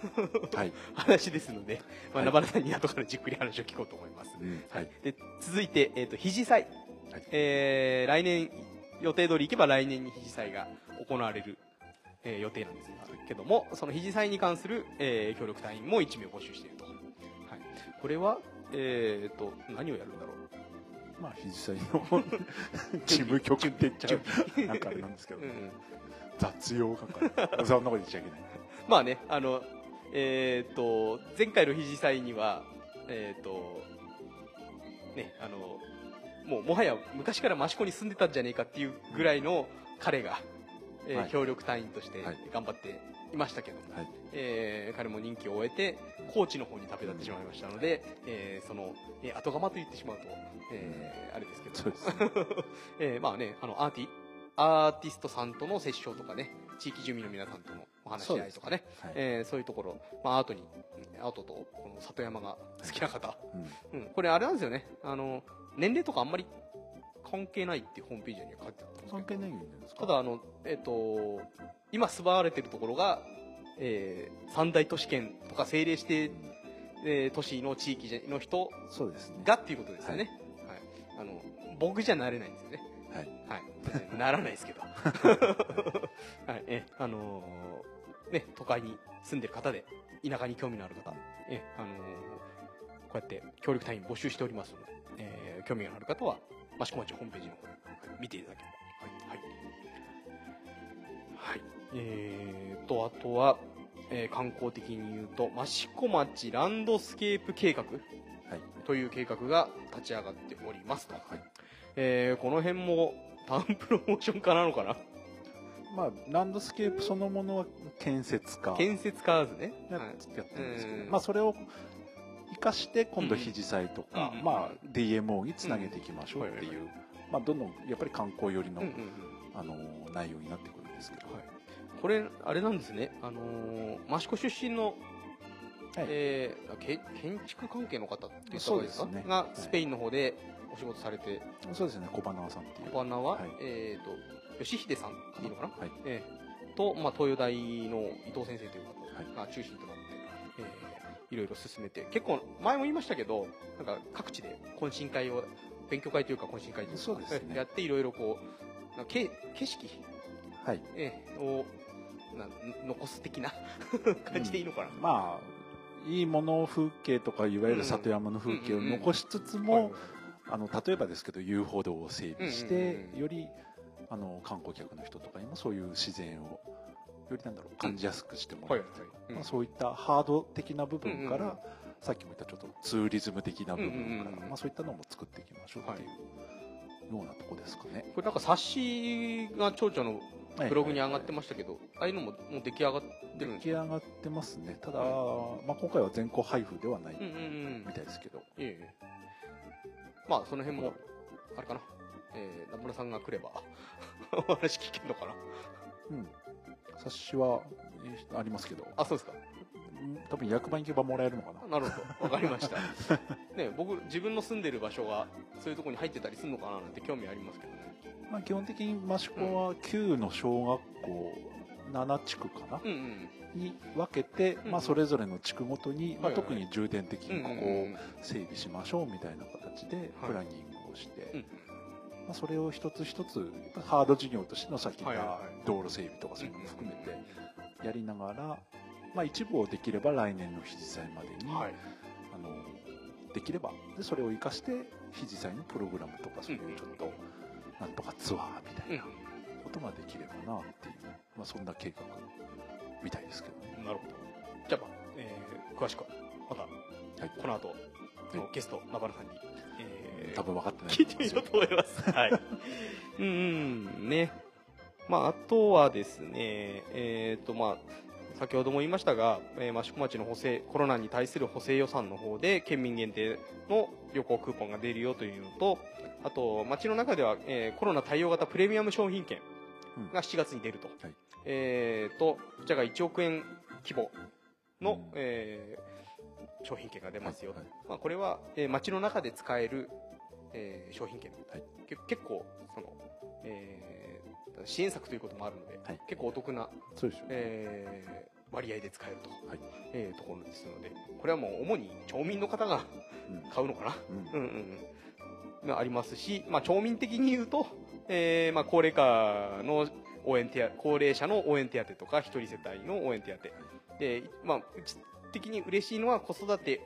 はい、話ですので、まあ、はい。ナバナさんに後からじっくり話を聞こうと思います。うん。はい。で続いて、えー、と肘祭、はい。えー来年予定通り行けば来年に肘祭が行われる、えー予定なんですけどもその肘祭に関する、えー協力隊員も1名募集していると、はい、これは、えー、と何をやるんだろう？まあ肘際の 事務局って言っちゃうなんかあれなんですけど、うんうん。雑用係。そんなこと言っちゃいけない。まあね、あの、えっ、と、前回の肘祭には、えっ、と、ね、あの、もうもはや昔から益子に住んでたんじゃねえかっていうぐらいの彼が、えーはい。協力隊員としてはい。頑張っていましたけども、はい。えー彼も任期を終えて高知の方に旅立ってしまいましたので、えーその、えー後釜と言ってしまうと、えーあれですけどそうです えーまあねあのアーティアーティストさんとの折衝とかね地域住民の皆さんとのお話し合いとかねはい。えーそういうところ、まあ、アートにうんアートとこの里山が好きな方、うん。うん、これあれなんですよね。あの年齢とかあんまり関係ないっていうホームページには書いてあったんです関係ないんですか？ただあの、えっと今住まわれてるところが、えー三大都市圏とか政令指定、えー都市の地域の人がっていうことですよね、はい。あの僕じゃなれないんですよね。はい。はい、ならないですけど、はい。えあのーね、都会に住んでる方で田舎に興味のある方、えあのーこうやって協力隊員募集しておりますので、えー興味がある方は益子町ホームページの方で見ていただければ。はい、はい。はい。えー、とあとは、えー観光的に言うと益子町ランドスケープ計画。はい。という計画が立ち上がっておりますと、はい。えーこの辺もタウンプロモーション化なのかな？まあランドスケープそのものは建設家。建設家図ね、やってるんですけど、うん。まあそれを生かして今度肘祭とか、うんまあ DMO につなげていきましょうっていう、うんまあどんどんやっぱり観光寄りの、あの内容になってくるんですけど、はい。これあれなんですね。あのー益子出身の、はい。えーけ建築関係の方って言った方ですか？そうですね。がスペインの方でお仕事されて、そうですね。小花さんっていう。小花は、はい。えっ、と吉秀さんいいのかな、はい。えーと、まあ、東洋大の伊藤先生という方はい。が中心となっいろいろ進めて結構前も言いましたけどなんか各地で懇親会を勉強会というか懇親会というかそうですね。えやっていろいろこうなんか景景色、はい。えーをな残す的な感じでいいのかな、まあいいもの風景とかいわゆる里山の風景を残しつつも、あの例えばですけど遊歩道を整備して、うんうんうんうん。よりあの観光客の人とかにもそういう自然をよりなんだろう感じやすくしてもらう、はいはいうん。まあ、そういったハード的な部分から、さっきも言ったちょっとツーリズム的な部分から、まあ、そういったのも作っていきましょうっていうようなとこですかね。これなんか冊子が町長のブログに上がってましたけど、ああいうのももう出来上がってるんですか？出来上がってますね。ただ、まあ、今回は全校配布ではないみたいですけど、ええ。まあその辺もあれかな、えー、名村さんが来れば お話聞けるのかな。うん、冊子はえーありますけど。あそうですか。うん多分役場に行けばもらえるのかな。なるほど。わかりました。ね僕自分の住んでる場所がそういうところに入ってたりするのかななんて興味ありますけどね。まあ、基本的に益子は旧の小学校7地区かな、うんうん。に分けて、うんまあ、それぞれの地区ごとに、まあ、特に重点的にここを整備しましょうみたいな形ではい。プランニングをして、うんまあ、それを一つ一つハード事業としてのさっき言ったはいはい。はい道路整備とかそういうのも含めてやりながら、まあ、一部をできれば来年の肘祭までに、はい。あのできればでそれを生かして肘祭のプログラムとかそういうちょっとなんとかツアーみたいなことができればなっていう、まあ、そんな計画みたいですけどね。なるほど。じゃあ、まあえー詳しくはまたはい。この後のゲストナバルさんに、えー多分分かってない聞いてみようと思います。はい。うんうん、ね。まあ、あとはですね、えっ、と、まあ、先ほども言いましたが、えー、益子町の補正、コロナに対する補正予算の方で、県民限定の旅行クーポンが出るよというのと、あと、町の中では、えーコロナ対応型プレミアム商品券が7月に出ると。はいえっ、と、こちらが1億円規模の、うんえー商品券が出ますよ。はいまあ、これは、えー街の中で使える、えー商品券、はい。け結構その、えー支援策ということもあるので、はい。結構お得な、そうでしょうね、えー割合で使えると、はい。えーところですのでこれはもう主に町民の方がうん。買うのかな、うん。うんうんありますし、まあ、町民的に言うと、えーまあ、高齢化の応援手当高齢者の応援手当とか一人世帯の応援手当。で、まあ、うち的に嬉しいのは子育て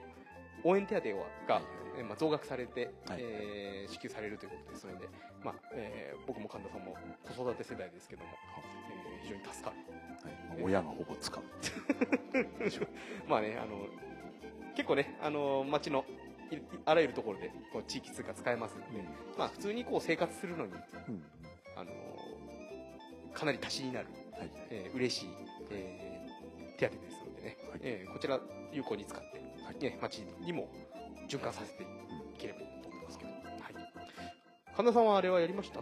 応援手当が、えーまあ、増額されて、はい。えー支給されるということですので、まあえー僕も神田さんも子育て世代ですけども、えー非常に助かる。はい。まあ親がほぼ使う。まあねあの結構ねあの町のいあらゆるところでこう地域通貨使えますので、まあ普通にこう生活するのにうんあのかなり足しになる、はい。えー嬉しい、えー手当ですのでね、はい。えーこちら有効に使って、はい。ね、町にも循環させていければいいと思いますけど、はい、神田さんはあれはやりました？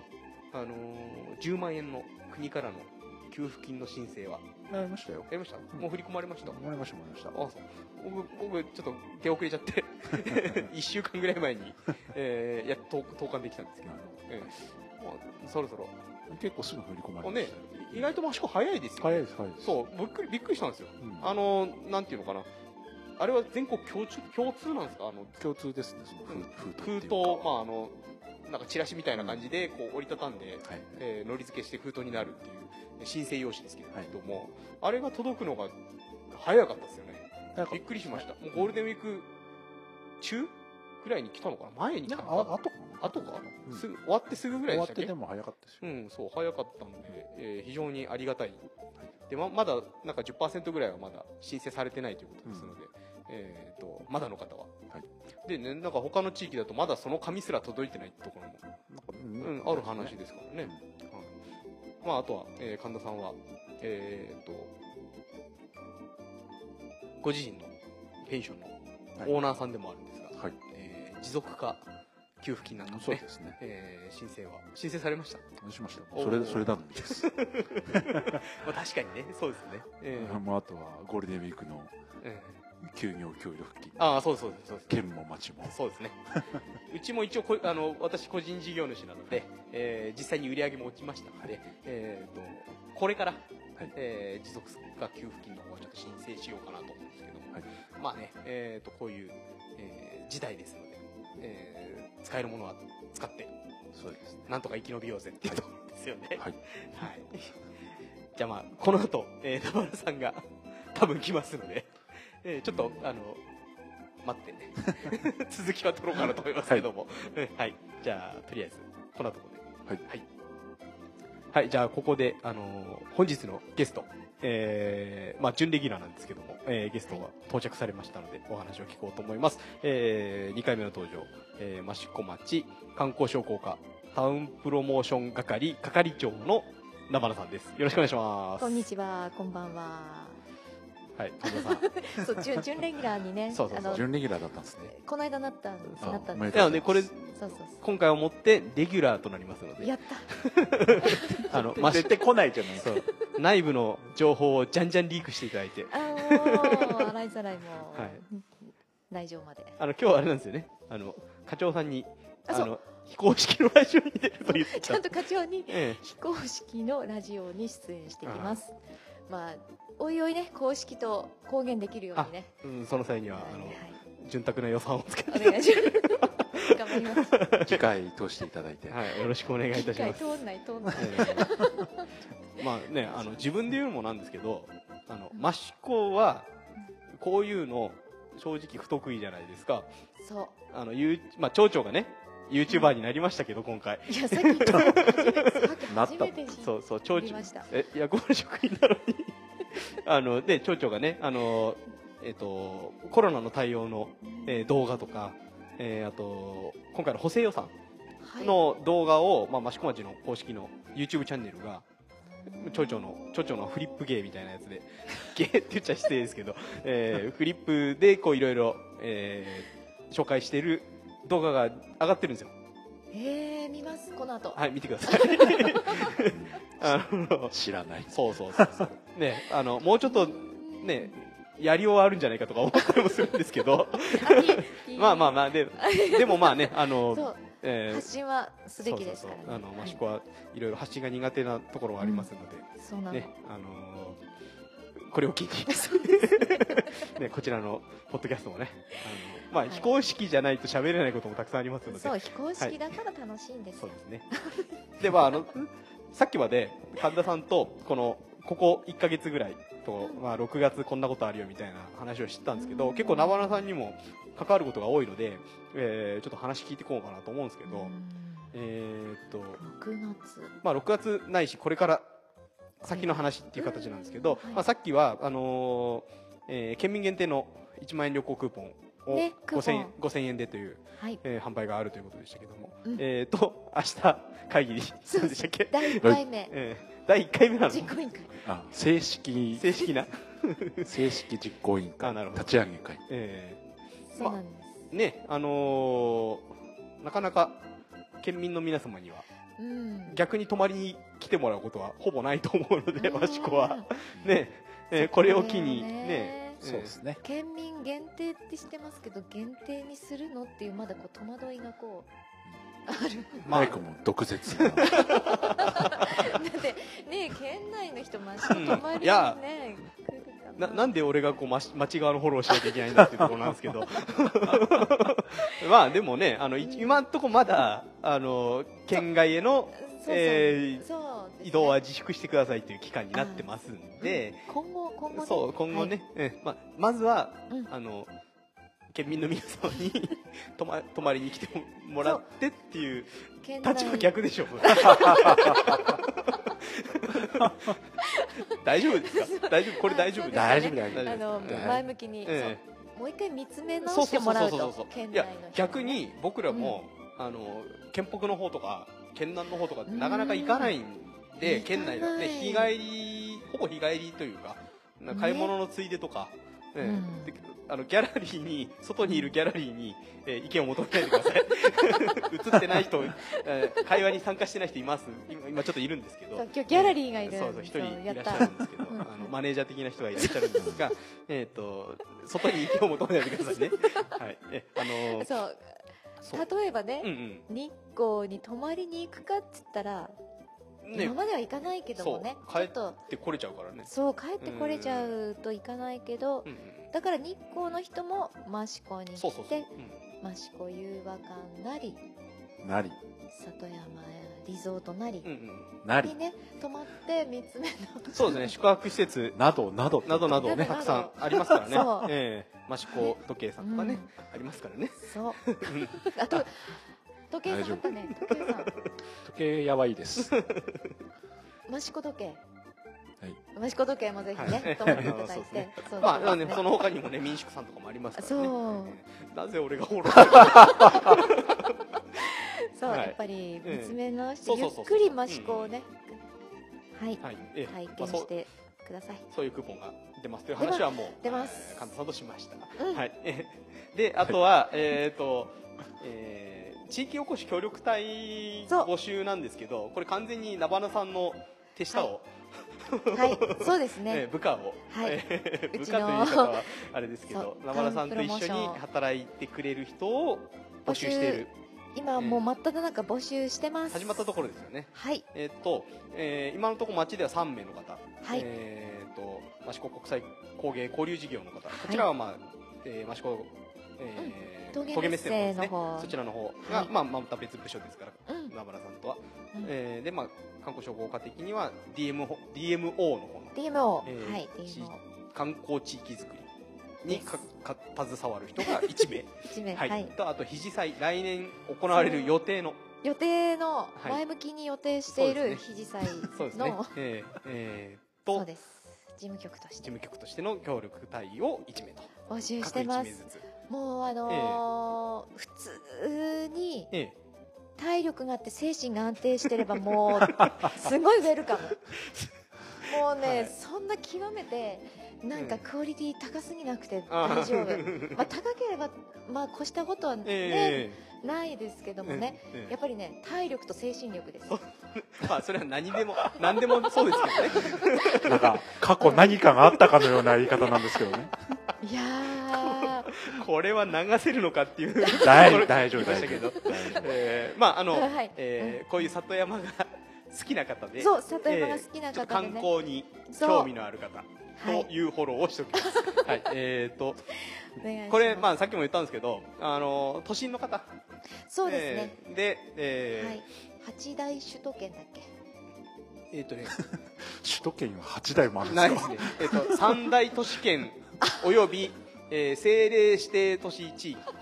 あのー10万円の国からの給付金の申請は。やりましたよ。やりました、ん。もう振り込まれました？やりましたもりました。あ僕僕ちょっと手遅れちゃって。1週間ぐらい前に、えーやっと投函できたんですけど、えーまあ、そろそろ。結構すぐ振り込まれました。よ意外と益子早いですよ、ね、早いです早いです。そうびっくりびっくりしたんですよ。うん。あのなんていうのかなあれは全国共通共通なんですか？あの共通ですねそのうん封封筒封筒まああのなんかチラシみたいな感じでこう折りたたんで、はい。えー、のり付けして封筒になるっていう申請用紙ですけれども、あれが届くのが早かったですよね。びっくりしました。もうゴールデンウィーク中ぐらいに来たのかな？前に来たのかああとかうん。すぐ終わってすぐぐらいでしたっけ？終わってでも早かったですよ。うん、そう、早かったので、えー非常にありがたい。で、ま、まだ、なんか10%ぐらいはまだ申請されてないということですので、えっ、と、まだの方は。はい。でね、なんか他の地域だとまだその紙すら届いてないところも、うん、ある話ですからね。はい。まあ、あとは、えー神田さんは、えっ、と、ご自身のペンションのはい。オーナーさんでもあるんですが、はい。えー持続化給付金なんかもね。そうで、すね。えー申請は、申請されました？しました。それそれ頼みです。まあ確かにね、そうですね。ええ。もうあとはゴールデンウィークのええ。休業協力金。ああ、そうですそうです、そうです。県も町も。そうですね。うちも一応こ、あの、私個人事業主なので、えー実際に売り上げも落ちましたので、えっ、と、これから、はい。えー持続化給付金の方はちょっと申請しようかなと思うんですけども、はい。まあね、えっ、と、こういう、えー時代ですので、えー使えるものは使って、そうですねなんとか生き延びようぜっていうところですよね。はいはい。じゃあまあ、この後、えー、田原さんが 多分来ますので、えーちょっと、あの、待って、続きは取ろうかなと思いますけども。うんはい。じゃあ、とりあえず、こんなところで。はいはい。はい、じゃあ、ここで、あのー本日のゲスト、えーまあ、準レギュラーなんですけども、えーゲストが到着されましたので、お話を聞こうと思います。えー、2回目の登場、えー、益子町観光商工課タウンプロモーション係係長の名花さんです。よろしくお願いします。こんにちは、こんばんは。はい。そう、準、準レギュラーにね、そうそうそう。あの、準レギュラーだったんですね。この間なったなったんです。なので、これ、そうそうそ今回をもってレギュラーとなりますのう。で、やった。あの、ま絶対来ないじゃないですか。そう、内部の情報をじゃんじゃんリークしていただいて、あー、洗いざらいもう、はい。内情まで。あの、今日はあれなんですよね、あの、課長さんに、あの、非公式のラジオに出ると言ってた。ちゃん。と課長にえ非公式のラジオに出演してきます。まあ、おいおいね、公式と公言できるようにね。えうん、その際には、あの、はい潤沢な予算をつけて、お願いします。頑張ります。機会通していただいてはい、よろしくお願いいたします。通んない、通んない。ええまあね、あの、自分で言うのもなんですけど、あの、益子は、こういうの、正直不得意じゃないですか。そう。あの、ゆうまあ、町長がね、YouTuber になりましたけど、今回。いや、さっき、初めて、さっきなった初めて知っそうそう、町長知りました。え、役場職員なのに。あの、で、町長がね、あの、えっ、と、コロナの対応の、えー動画とか、えーあと、今回の補正予算はいの動画を、まあ、益子町の公式の YouTube チャンネルが、町長の、町長のフリップ芸みたいなやつで、芸って言っちゃ失礼ですけど、えーフリップでこういろいろ、えー紹介してる動画が上がってるんですよ。えー、見ます、この後。はい、見てください。あの、知らないそうそうそうそう。ね、あの、もうちょっと、ね、やりようはあるんじゃないかとか思ったりもするんですけど、まあまあまあ、で、でもまあね、あの、えー発信はすべきですからね。あの、はい益子はいろいろ発信が苦手なところがありますので、そうなの。ね、あのーこれを機に、ね、こちらのポッドキャストもね、あの、まあ、はい非公式じゃないと喋れないこともたくさんありますので、そう、非公式だから楽しいんですよそう。ですね。で、まあ、あの、さっきまで神田さんと、この、ここ1ヶ月ぐらいと、まあ、6月こんなことあるよみたいな話を知ったんですけど、うん結構、生花さんにも関わることが多いので、えーちょっと話聞いていこうかなと思うんですけど、うん。えーっと、6月。まあ、6月ないし、これから先の話っていう形なんですけど、まあ、さっきは、あのーえー県民限定の1万円旅行クーポンをねクーポン。5000円 ,5000 円でという、はい。えー販売があるということでしたけども、うん。えーと、明日会議に、そう何でしたっけ？第1回目。え第1回目なの？実行委員会。あ正式。正式な？正式実行委員会。あなるほど。立ち上げ会。えそうなんです、ーねあのーなかなか県民の皆様にはうん。逆に泊まりに来てもらうことはほぼないと思うのでうん。益子は。ね、えーこれを機にねねそうですね。県民限定ってしてますけど限定にするのっていうまだこう戸惑いがこうマイクも毒舌な。だってね県内の人マシ泊まりにいやね来るかななんで俺がこうまし町側のフォローしなきゃいけないんだっていうところなんですけど。まあでもねあのいうん。今んとこまだあの県外へのえー移動は自粛してくださいという期間になってますんで、今後今後ね。そう今後ね、えまあ、まずは、うん。あの県民の皆様に 泊ま泊まりに来てもらってっていう立場逆でしょ 大丈夫ですか？大丈夫？これ大丈夫ですか？大丈夫大丈夫あのええ。前向きに、えそう。もう一回見つめ直してもらうと県いや逆に僕らも、あの県北の方とか県南の方とかってなかなか行かないんでうん県内行かないで日帰りほぼ日帰りというかな買い物のついでとか、ええうん。であのギャラリーに外にいるギャラリーに、えー意見を求めないでください。映ってない人、えー会話に参加してない人います。今今ちょっといるんですけど。今日ギャラリーがいる。そうそう一人いらっしゃるんですけど。うんあのマネージャー的な人がいらっしゃるんですがえっと外に意見を求めないでくださいね。はい。えあのそう。そう。例えばね、うん日光に泊まりに行くかっつったら、うんね。今までは行かないけどもね。そう。ちょって来れちゃうからね。そう帰ってこれちゃうと行かないけどうんうんだから日光の人も益子に来そうそうそう。て益子遊和館なりなり。里山リゾートなりうんうん。うんなり。にね泊まって三つ目のそうですね。宿泊施設。などなど。などなど。ねなどなど。たくさんありますからね。そう。ええ。益子時計さんとかねうん。ありますからね。そう。あと時計さんあったね。時計さん。時計やばいです。益子時計。はい。益子時計もぜひはい。ね泊まっていただいそうですてね。そうまあ、ねね、その他にもね民宿さんとかもありますからね。そう。ええなぜ俺がフォローしてるそう、はい。やっぱりええ見つめ直して、ゆっくり益子をね、はい、はい。ええ。体まあそう験してください。そういうクーポンが出ますという話はもう出ますえー神田さんとしました、うん。はい。え ーであとは、えっ、と、えー地域おこし協力隊募集なんですけどこれ完全に菜花さんの手下を、はい、そうですえね。ー 部下を、はい。えー部下という方はあれですけどそう。菜花さんと一緒に働いてくれる人を募集している。今もう真っ只中募集してます。始まったところですよね。はい、えっと、えー今のところ町では3名の方、はい。えっと益子国際工芸交流事業の方、こちらはまあ、えー益子、えー陶芸陶芸メッセの方ですねそちらの方が、はい。まあまた別部署ですから、うん、名原さんとは、うん。えーでまあ観光商工課的には DM ほ DMO の方の。DMO、えーはい、地 DMO 観光地域づくりにかか携わる人が1名、一名、ははい。い、とあと肘祭来年行われる予定の。予定のい。前向きに予定しているそうで肘祭 そうですね。の、、えーえーと。そうです。事務局として。事務局としての協力隊を1名と。募集し各1てます。もうあのー普通にええ、体力があって精神が安定してればもうすごいウェルカム。もうね、はい。そんな極めてなんかうんクオリティ高すぎなくて大丈夫。まあ高ければまあ越したことはね、えないですけどえもね、ええ。やっぱりね体力と精神力です。まあそれは何でも何でもそうですけどね。なんか過去何かがあったかのような言い方なんですけどね。いやー これは流せるのかっていう 大丈夫聞きましたけど。大丈夫、えーまああの、はいえーこういう里山が好きな方でそう里山が好きな方でね、光にそう。興味のある方はいというフォローをしておきます。はい、えっ、とお願いします。これまあさっきも言ったんですけど、あの都心の方。そうですね、えーで、えーはい。八大首都圏だっけ？えっ、とね首都圏は8台もあるんでか？ないですすね。えっ、と三大都市圏および、えー政令指定都市地域。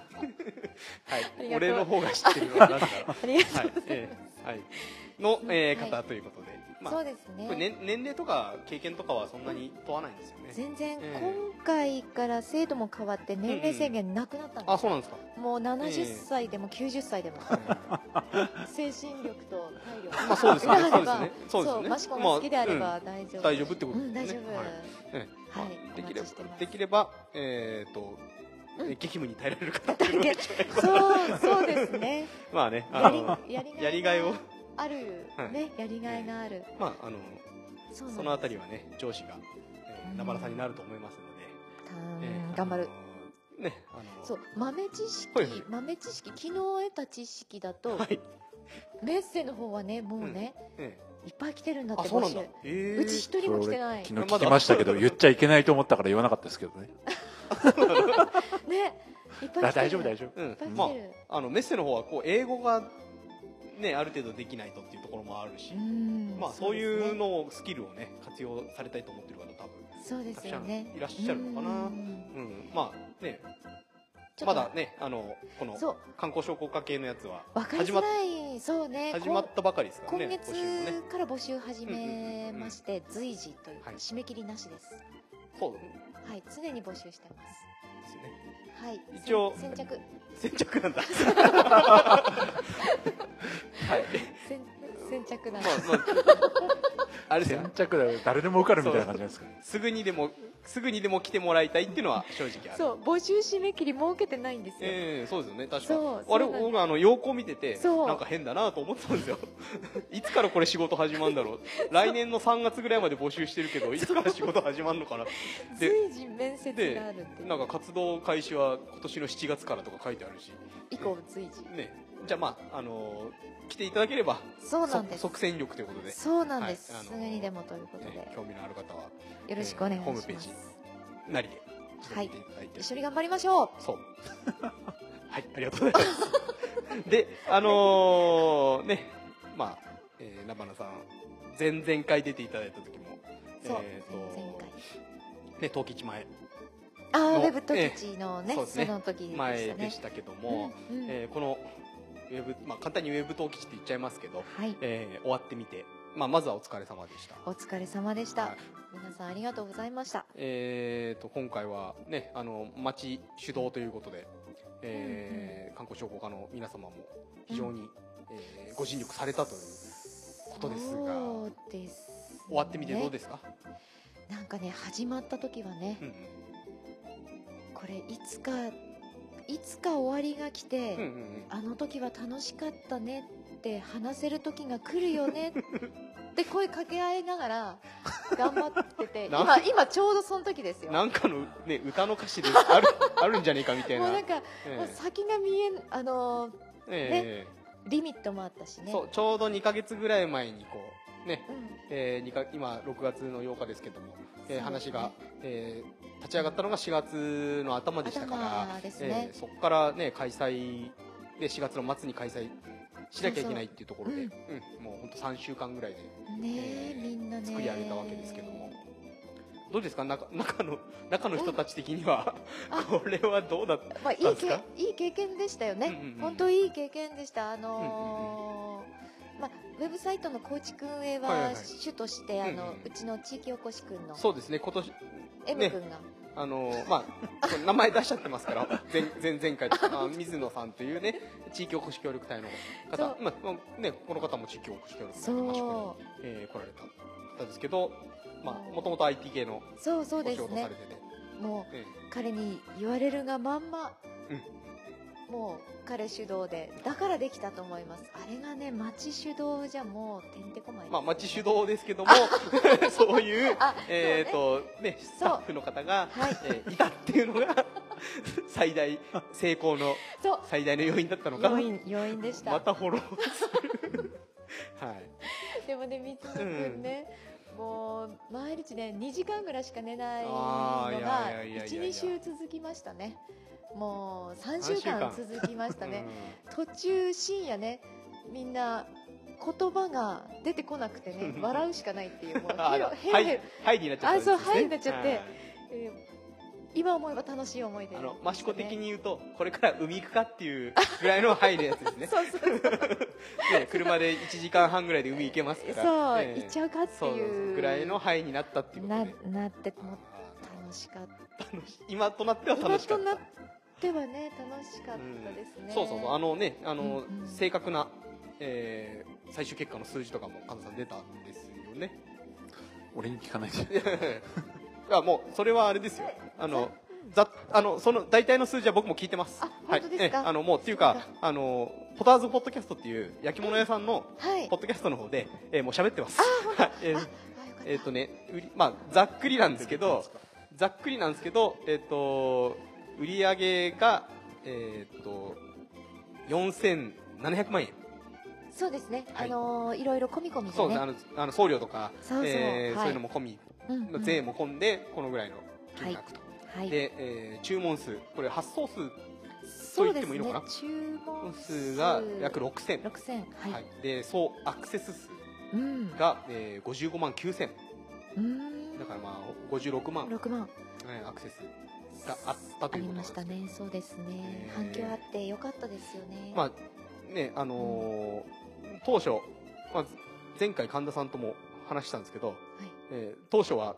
はい、俺の方が知ってるのはなぜだろう。ありがとうはい、えーはい、の、えー方ということで、まあそうですね。これ年年齢とか経験とかはそんなに問わないんですよね。全然、ええ。今回から制度も変わって年齢制限なくなったんです、あそうなんですか。もうえ70え歳でも90歳でも、精神力と体力。まあ そうですね。そうですね。そうですよねマシコが好きであれば大丈夫、大丈夫ってことうん、ですね。大丈夫、はい。ええまあはいできればできればえっとうん。激務に耐えられる方そうそうですね。まあねあやりのやりがいをがある、はいねやりがいがある、まああのそのあたりはね上司がえーうん。名原さんになると思いますので。たええ頑張る。あのねあのそう豆知識、豆知識昨日得た知識だと、はい。メッセの方はねもうね、えいっぱい来てるんだって募集うち一人も来てない。昨日聞きましたけど言っちゃいけないと思ったから言わなかったですけどね。ねいっぱい来てる。あ大丈夫大丈夫。まああのメッセの方はこう英語がねある程度できないとっていうところもあるし。うん。まあそういううのをスキルをね活用されたいと思ってる方多分そうですよね。いらっしゃるのかな。うん。うん。まあね。まだねあのこの観光商工課系のやつは始まっそうね。始まったばかりですからね今月から募集始めまして随時というかはい。締め切りなしです。そう。はい常に募集してますですよね。はい。一応。先着。先着なんだ。はい。先先着なんまであまあ あれ先着だよ。誰でも受かるみたいな感じですかすぐにでもすぐにでも来てもらいたいっていうのは正直ある。そう募集締め切り設けてないんですよ、ええそうですよね確かそうあれ僕あの要項見ててそう。なんか変だなと思ってたんですよ。いつからこれ仕事始まるんだろう。来年の3月ぐらいまで募集してるけどいつから仕事始まるのかなで随時面接があるってなんか活動開始は今年の7月からとか書いてあるし。以降随時。ねじゃあまああのー来ていただければそうなんです。そ即戦力ということで、そうなんです、はいすぐにでもということで、ね興味のある方はよろしくお願いします、ホームページなりで一度見ていただいて、一緒に頑張りましょう。そう。はい、ありがとうございます。で、あのーね、まあ、えー、ナバナさん、前々回出ていただいた時も、そう、えーと前回。ね、陶吉前、ああのウェブトキチのね,、そうですね。の時でした前ねでしたけども、うんうん。えーこの、ウェブ、まあ、簡単にウェブ陶吉って言っちゃいますけど、はい。えー終わってみて、まあ、まずはお疲れ様でした。お疲れ様でした、はい。皆さんありがとうございました。えー、と今回はねあの町主導ということで、えー観光商工課の皆様も非常に、えーご尽力されたということですがそうです、ね、終わってみてどうですか、なんかね始まった時はね、うんうん。これいつかいつか終わりが来て、うんうんうん。あの時は楽しかったねって話せる時が来るよねって 声かけ合いながら 頑張ってて今今ちょうどその時ですよ。なんかの、ね、歌の歌詞である あるんじゃねえかみたいな。もうなんか、えもう先が見えんあのーえ。えリミットもあったしね。そうちょうど2か月ぐらい前にこうね、うん。えー二か今6月の8日ですけども、えー話が、えー立ち上がったのが4月の頭でしたからね。えーそこからね開催で4月の末に開催しなきゃいけないっていうところでそううん。もう本当3週間ぐらいでねえーえみんなね。作り上げたわけですけども。どうですか？中中の中の人たち的にはあ。これはどうだったまあ、いいなんですかけいい経験でしたよね、うんうんうん本当いい経験でした、あのーまあ、ウェブサイトの構築運営は主として、あのうちの地域おこしくんのそうですね今年 M 君が、あのまあ、名前出しちゃってますから前前前回とかあ水野さんというね地域おこし協力隊の方、まあまあね、この方も地域おこし協力隊その益子に、えー来られた方ですけど、まあ、もともと IT 系のうそうそうお仕ですね。事されてて、もうえ。彼に言われるがまんま、うんもう彼主導でだからできたと思います。あれがね町主導じゃもうてんてこまいーまあ、町主導ですけども そういう、あえーとね、スタッフの方が、はい。えーいたっていうのが 最大成功の最大の要因だったのか。な要因要因でした、またフォローする。はい。でもね三つくん。ね、もう毎日ね2時間ぐらいしか寝ないのがいやいやいやいや12週続きましたね。もう3週間続きましたね。途中深夜ねみんな言葉が出てこなくてね 笑うしかないっていうもうあヘロヘロヘロあそうはいになっちゃって今思えば楽しい思い出。あの益子的に言うとこれから海行くかっていうぐらいの範囲のやつですね。そうそうそう。ね車で1時間半ぐらいで海行けますから。そう、ええ。行っちゃうかってそう。そういそううぐらいの範囲になったっていうことなでなっても楽しかった。ー楽し 今となっては楽しかった。今となってはね楽しかったですね、そうそうそう。あのねあの、うんうん。正確な、えー最終結果の数字とかも神田さん出たんですよね。俺に聞かないでいやもうそれはあれですよ。あのざあのその大体の数字は僕も聞いてます。あ本当ですか？はいえあのもうっていうかあのポターズポッドキャストっていう焼き物屋さんのはい。ポッドキャストの方で、えーもう喋ってます。はい。えーえっ、とね売りまあざっくりなんですけどざっくりなんですけどえっ、と売り上げがえっ、と4700万円。そうですね、はい。あのーいろいろ込み込みでね。そうです。あのあの送料とかそうそう。えーはい。そういうのも込み、うんうん。税も込んでこのぐらいの金額と、はい。で、えー注文数これ発送数と言ってもいいのかな？注文数が約6000、6000はい、はい。で総アクセス数うん。が、えー、55万9000うん。だからまあ56万、6万。えーアクセスがあったということありましたねそうですね、えー。反響あってよかったですよね。まあねあのー当初、まあ、前回神田さんとも話したんですけど、えー当初は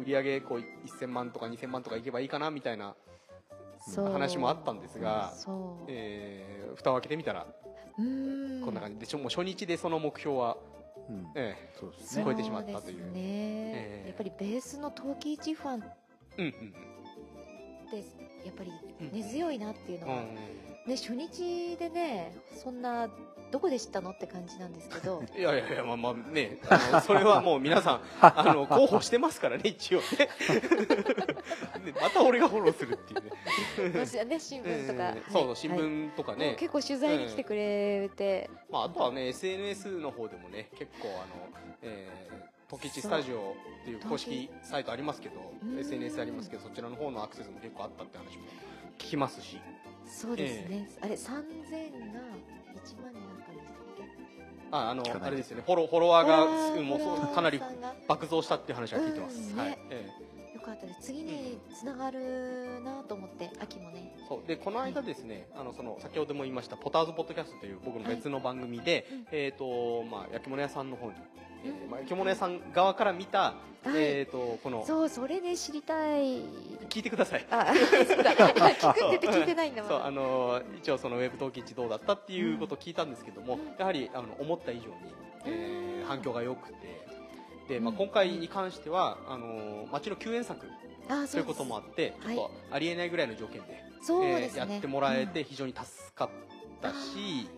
売り上げこう1000万とか2000万とかいけばいいかなみたいな、話もあったんですがえー蓋を開けてみたらうん。こんな感じで、もう初日でその目標は、うん。えそうですね。超えてしまったという。ですね、ええ。やっぱりベースの陶器一ファンっえうんうん。てやっぱりうん根強いなっていうのは、うん。ね初日でねそんなどこで知ったのって感じなんですけど。いやいやいやまあまあねあのそれはもう皆さん あの候補してますからね一応ね。ねまた俺がフォローするっていうね。もしね新聞とか、えはいーそうそう新はい。聞とかね、もう結構取材に来てくれて、まあ、あとはね SNS の方でもね結構あの、えー、トキチスタジオっていう公式サイトありますけどうん SNS ありますけどそちらの方のアクセスも結構あったって話も聞きますし。そうですね、あれ3000が1万になああのあれですよね。フォロフォロワーがもうかなり爆増したっていう話は聞いてます、はい。えよかったです。次につながるなと思って秋もね。えそう。でこの間ですね、あのその先ほども言いましたポターズポッドキャストという僕の別の番組で、うんえっ、とまあ焼き物屋さんの方に、えまあ、焼き物屋さん側から見た、はいえっ、とこのそうそれで知りたい。聞いてください。あ聞くって言って聞いてないんだ。もんそうあの一応そのウェブ陶器市どうだったっていうことを聞いたんですけども、うん。やはりあの思った以上に、えーうん。反響が良くてで、まあ、うん今回に関してはあの町の救援策あということもあってはい。ちょっとありえないぐらいの条件でそうですね、えーやってもらえて非常に助かったし、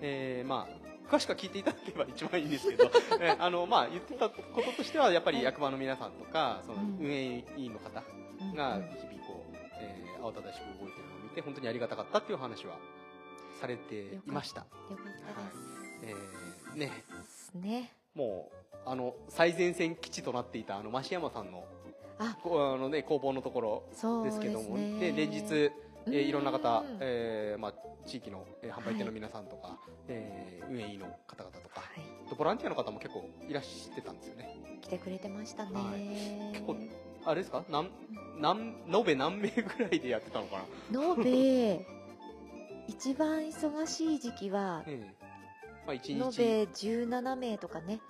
えーまあ詳しくは聞いていただければ一番いいんですけど、えーあのまあ、言ってたこととしてはやっぱり役場の皆さんとかそのうん。運営委員の方うんがうん。日々こう、えー慌ただしく動いてるのを見て本当にありがたかったっていう話はされていました、よかった。えーね。ですね。もうあの最前線基地となっていたあの増山さんのあ。あの、ね、工房のところそうですけどもね。で連日、えーいろんな方うん、えーまあ、地域の、えー販売店の皆さんとか、えー運営委員の方々とかはい。ボランティアの方も結構いらしてたんですよね。来てくれてましたね、はい。結構あれですか？なんなん延べ何名ぐらいでやってたのかな、延べ。一番忙しい時期はええ。まあ、一延べ日17名とかね。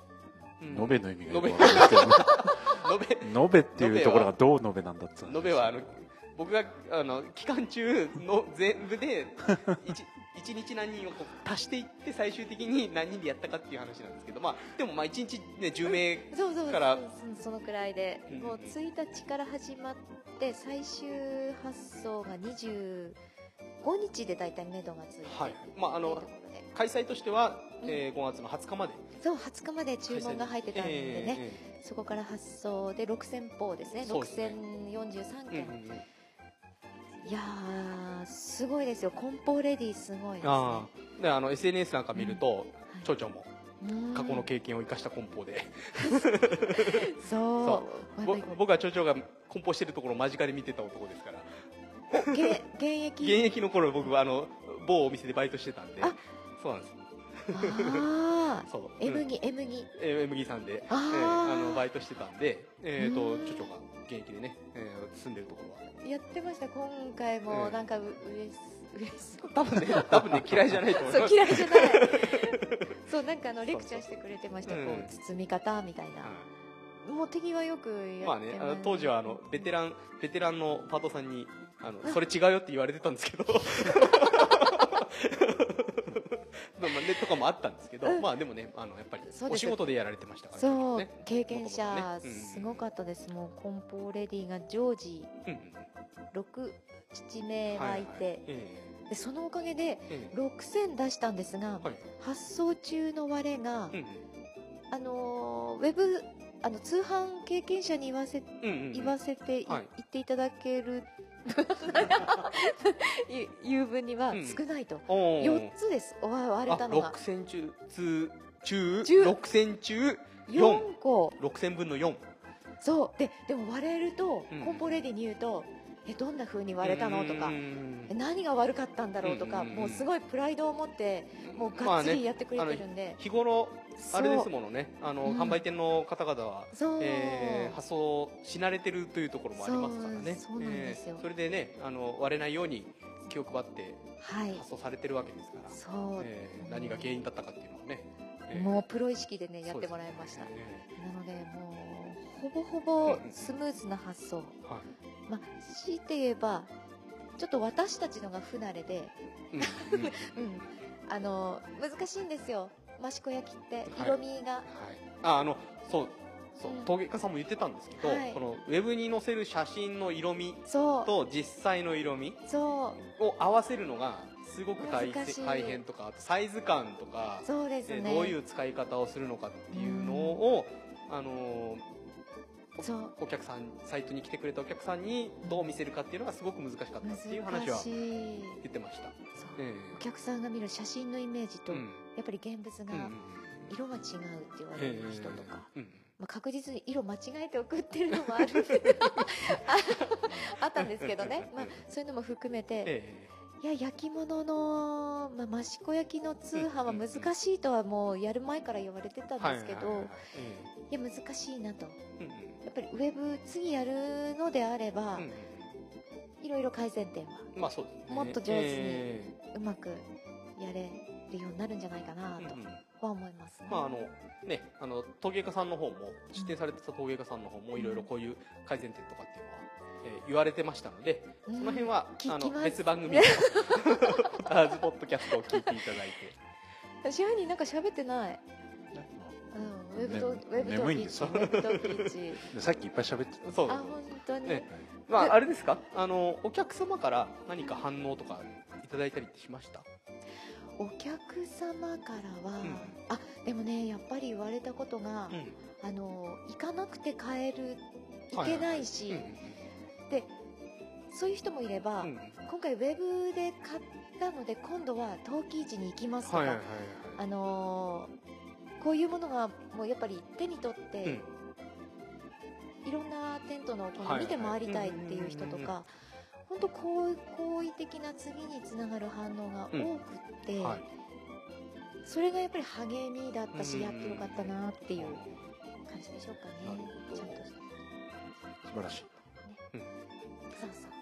うん。延べの意味がよくわかんないけど 延べ。延べ。っていうところがどう延べなんだっつう延べはあの僕があの期間中の全部で 一一日何人をこう足していって最終的に何人でやったかっていう話なんですけど、まあ、でもまあ一日、ね、10名から。そのくらいで、うん。もう1日から始まって最終発送が25日で大体目処がついてはい。まああの開催としては、うん。えー5月の20日まで。そう20日まで注文が入ってたんでね、えそこから発送で6000歩ですね。ね。6043件、えええうんうんうんいやーすごいですよ。梱包レディすごいですね。であの SNS なんか見ると、はい町長もうん過去の経験を生かした梱包で、そう。僕は町長が梱包してるところを間近で見てた男ですから。げ現役？現役の頃僕はあの某お店でバイトしてたんで。あそうなんですああそう、M うんギ M ギえー M ギさんで、えあー。ーあのバイトしてたんで、えー、とうん。著々が現役でね、えー住んでるところは。やってました。今回もうんなんかう嬉し嬉しそう。多分ね多分ね嫌いじゃないと思いそう嫌いじゃない。そうなんかあのレクチャーしてくれてました。そうそうこう包み方みたいな。はもう手際よくいやってまあねあの当時はあのベテランベテランのパートさんにあのあ。それ違うよって言われてたんですけど まあまあねとかもあったんですけど、うん。まあでもねあのやっぱりお仕事でやられてましたからそう、ね経験者ね。うんすごかったです。もう梱包レディが常時うんうん67名はいて、えでそのおかげでええ。え6000出したんですが、はい。発送中の割れが、うん。あのーウェブあの通販経験者に言わせうんうんうん。言わせてい、はい。言っていただける いう分にはうん。少ないと、おー。4つです。お割れたのあが6000中中中。中6000中4個。6000分の4そう。ででも割れると、うん。コンポレディに言うとえどんな風に割れたの？とか。何が悪かったんだろう？とか、うんうんうん。もうすごいプライドを持ってもうまあねがっつりやってくれてるんで、日頃あれですものね。あの、うん。販売店の方々は、えー発送し慣れてるというところもありますからね。そう。そうなんですよ。えーそれでねあの割れないように気を配ってはい。発送されてるわけですから、そう、えー何が原因だったかっていうのはね、えーもうプロ意識でねやってもらいました、ねなのでもうほぼほぼスムーズな発送、はいまあ強いて言えばちょっと私たちのが不慣れで、あの難しいんですよ。益子焼きってはい。色味が、ああのそうそう。うん。陶芸家さんも言ってたんですけど、はい。このウェブに載せる写真の色味そう。と実際の色味そう。を合わせるのがすごく大大変とかあとサイズ感とか、そうですね。えーどういう使い方をするのかっていうのを、あのお客さんサイトに来てくれたお客さんにどう見せるかっていうのがすごく難しかったっていう話は言ってました。えお客さんが見る写真のイメージと、えうん。やっぱり現物が色が違うって言われる人とか、うんまあ、確実に色間違えて送ってるのもあるあったんですけどね、まあ、そういうのも含めて、えいや焼き物の、まあ、益子焼きの通販は難しいとはもうやる前から言われてたえんですけど、はいや難しいなと。ええやっぱりウェブ次やるのであれば、うんうんいろいろ改善点はうんまあそうですね。もっと上手にえうまくやれるようになるんじゃないかなとは思いますね。まああのね、あの陶芸家さんの方も指定されてた陶芸家さんの方もいろいろこういう改善点とかっていうのは、えー言われてましたので、うん。その辺はあの別番組の アーズポッドキャストを聞いていただいて、支配人なんか喋ってない。うん、ウェブと、ねウェブと眠いんですよウェブとピッチ。でさっきいっぱい喋ってたそう。あ、本当に。ねまああれですか、あのお客様から何か反応とかいただいたりってしました？お客様からは、うん。あ、でもね、やっぱり言われたことが、うん。あの、行かなくて買える、行けないし、で、そういう人もいれば、うん。うん今回ウェブで買ったので、今度は陶器市に行きますとか、はいはいはい。あのーこういうものがもうやっぱり手に取って、うん。いろんなテントのこの見て回りたいっていう人とか本当好意好意的な次につながる反応が多くって、はい。それがやっぱり励みだったし、うんやってよかったなっていう感じでしょうかね。ちゃんと素晴らしい。そうそう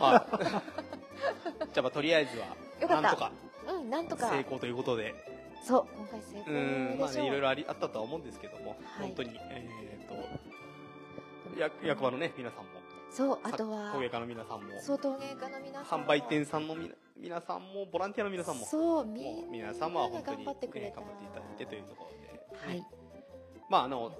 あ。じゃあまあとりあえずはなんとか。うんなんとか。成功ということで。そう今回成功う。んまあでしょう、ねいろいろありあったとは思うんですけども、はい。本当にえっ、と役役場のね皆さんも。そうあとは陶芸家の皆さんも。そう陶芸家の皆さんも。販売店さんのみな皆さんもボランティアの皆さんも。そうみもうん皆な様は本当に、張ってくれた。ね頑張っていただいてというところで、はい。まああの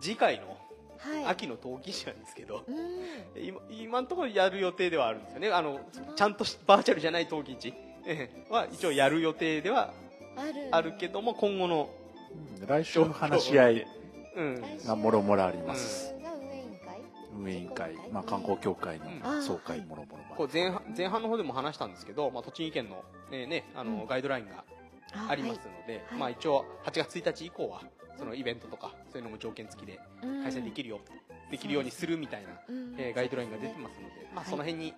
次回のはい。秋の陶器師なんですけど、うん。今今のところやる予定ではあるんですよね。あのまあちゃんとしバーチャルじゃない陶器市ええ。は一応やる予定ではある。あるけども今後のうん来週の話し合いがもろもろありま来す、週が運営委員会？まあ、観光協会うん。の総会もろもろこう前半前半の方でも話したんですけど、まあ、栃木県の、ねね、あのうん。ガイドラインがありますので、まあ、一応8月1日以降はそのイベントとかそういうのも条件付きで開催できる、るよ、できるようにするみたいな、うん。えーガイドラインが出てますので、まあ、はいその辺に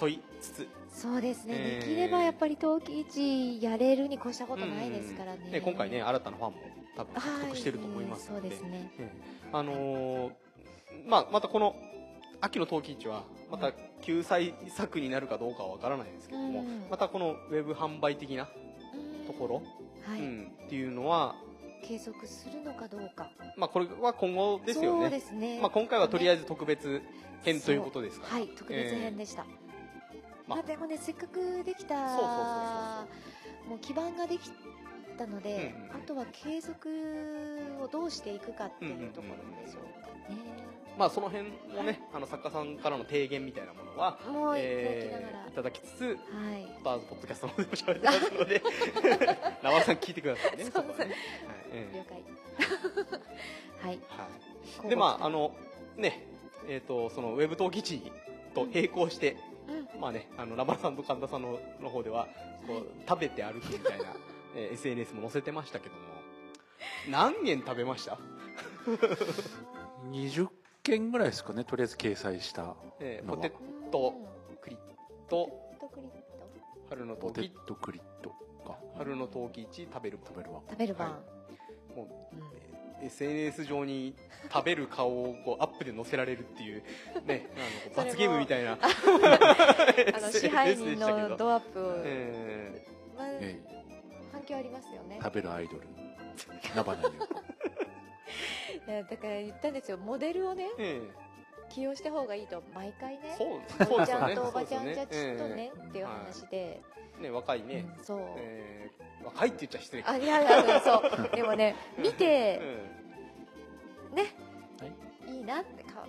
沿いつつ。そうですね、えー。できればやっぱり陶器市やれるに越したことないですからね,、うん。今回ね新たなファンも多分獲得してると思いますので,、はいそうですね。ええあのーまあまたこの秋の陶器市はまた救済策になるかどうかはわからないですけども、うん。またこのウェブ販売的なうんところ、はい、うん、っていうのは、継続するのかどうか。まあ、これは今後ですよそうねですね、まあ、今回はとりあえずず特別編ということですか。ら、はい特別編でした、まあまあ、でもねせっかくできたそうそうそう。もう基盤ができたので、うんうんうん。あとは継続をどうしていくかっていうところでしょうかね、まあ、その辺もねあの作家さんからの提言みたいなものは、もういえーいただきつつはい。バーズポッドキャストの方でも喋ってますので 生さん聞いてくださいねそうそこはね、はいええ。了解。はい。はい、でまああのねえっ、とそのウェブ陶器市と並行して、うん。まあねあのラバラさんと神田さんのの方ではこう食べて歩くみたいな、えー SNS も載せてましたけども何軒食べました、20件ぐらいですかねとりあえず掲載したのは。えーポテトクリット。トクリット。春のポテ陶器トクリットか。春の陶器市食べる。食べるわ。食べる番、はもうんう SNS 上に食べる顔をこうアップで載せられるっていう ねあの罰ゲームみたいな。あの 支配人のドアップを、えまあ、え反響ありますよね。え食べるアイドル。ナバナにだから言ったんですよ。モデルをねーえ。起用した方がいいと毎回ね。ーそうそうおばちですよねゃんとおばちゃんじゃちっとねっていう話で、えーね若いね、うんそう、えー若いって言っちゃ失礼。かあいやいやそう。でもね 見てうね、い、いなってかか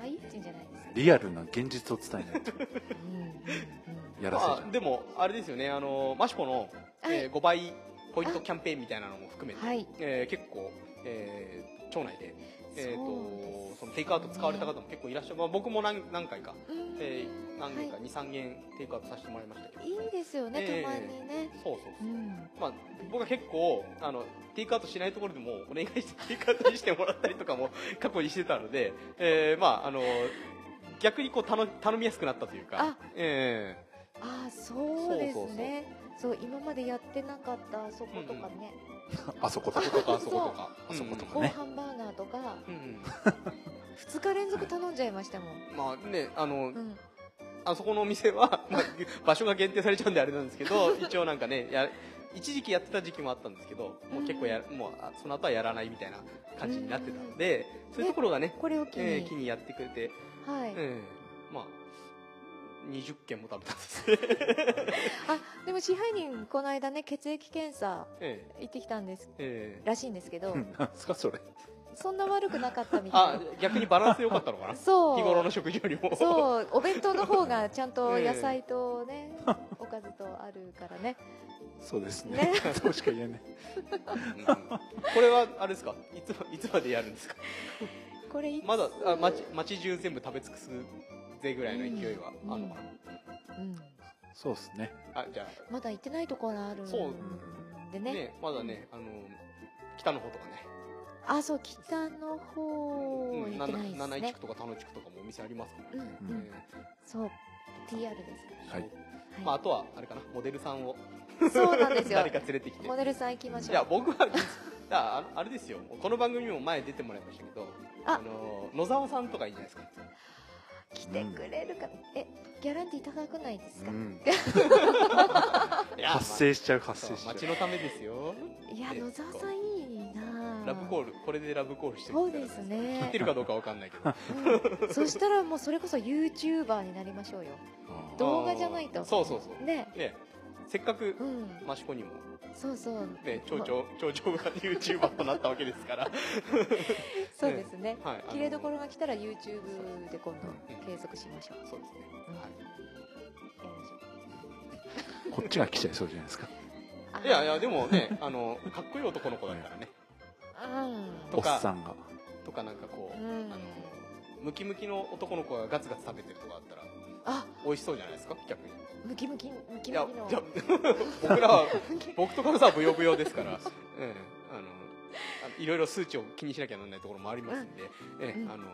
わいいって言うんじゃないですか、リアルな現実を伝えないと。うんやらせちゃまあ、でもあれですよね。あのマシコの、はい。えー5倍ポイントキャンペーンみたいなのも含めて、はい。えー結構、えー町内で、えーとそのテイクアウト使われた方も結構いらっしゃる、まあ、僕も何何回か、うんえー何件かは23件テイクアウトさせてもらいましたけど。い、いいですよね、ええたまにね。そうそうそう、うん。まあ、僕は結構あのテイクアウトしないところでもお願いしてテイクアウトしてもらったりとかも 過去にしてたので、えーまああの逆にこう頼頼みやすくなったというか。あ。えああそうですね。そう今までやってなかったあそことかね、あそことー、か。あそことか。あそことかごねハンバーガーとか。うんうん2日連続頼んじゃいましたもん、まあねあの、うん、あそこのお店は、まあ、場所が限定されちゃうんであれなんですけど 一応なんかねや一時期やってた時期もあったんですけどもう結構や、もうあその後はやらないみたいな感じになってたので、そういうところがねこれを機に、えにやってくれて、はい、ええまあ20件も食べたんです。ねあでも支配人この間ね血液検査ええ。行ってきたんです。ええ。らしいんですけど。うんなんですかそれ。そんな悪くなかったみたあい逆にバランス良かったのかな。そう。日頃の食事よりも。そう。お弁当の方が ちゃんとええ。野菜とね、おかずとあるからね。そうですね。ね。そうしか言えない。うん。これはあれですか？いついつまでやるんですか？これまだあ町町中全部食べ尽くすぜぐらいの勢いはあるのかうん、そうですね。な、あじゃまだ行ってないところあるんでそう。あね。ねまだねあの北の方とかね。あそう北の方うん行ってないです七井地ね区とか田野地区とかもお店ありますからね、うんうん。えそう TR です。はい。はいまあ、あとはあれかなモデルさんを。そうなんですよ。誰か連れてきて。モデルさん行きましょう。いや僕は あああれですよ。この番組にも前出てもらいましたけどあの野沢さんとかいいじゃないですか来てくれるかえギャランティー高くないですか、発生しちゃうまあ発生しちゃう。そう街のためですよ。いやね野沢さんいいなラブコールこれでラブコールしてるそうですね。聞いてるかどうかわかんないけど。うん。そしたらもうそれこそ YouTuber になりましょうよ。動画じゃないと。そうそうそう。ね。ねせっかくうん。益子にもそうそう。ね町長町長が YouTuber となったわけですから。そうですね。はいあの切れどころが来たら YouTube で今度継続しましょう。そうですね。うんはい。やりましょうこっちが来ちゃいそうじゃないですか。いやいやでもねあのかっこいい男の子だったらね。うんおっとかさんが。とかなんかこう、うん。あのムキムキの男の子がガツガツ食べてるとかあったらあ。美味しそうじゃないですか？逆にムキムキムキムキの。僕らは僕とカルさんはブヨブヨですから、ええ、あのいろいろ数値を気にしなきゃならないところもありますんで、えうん。あの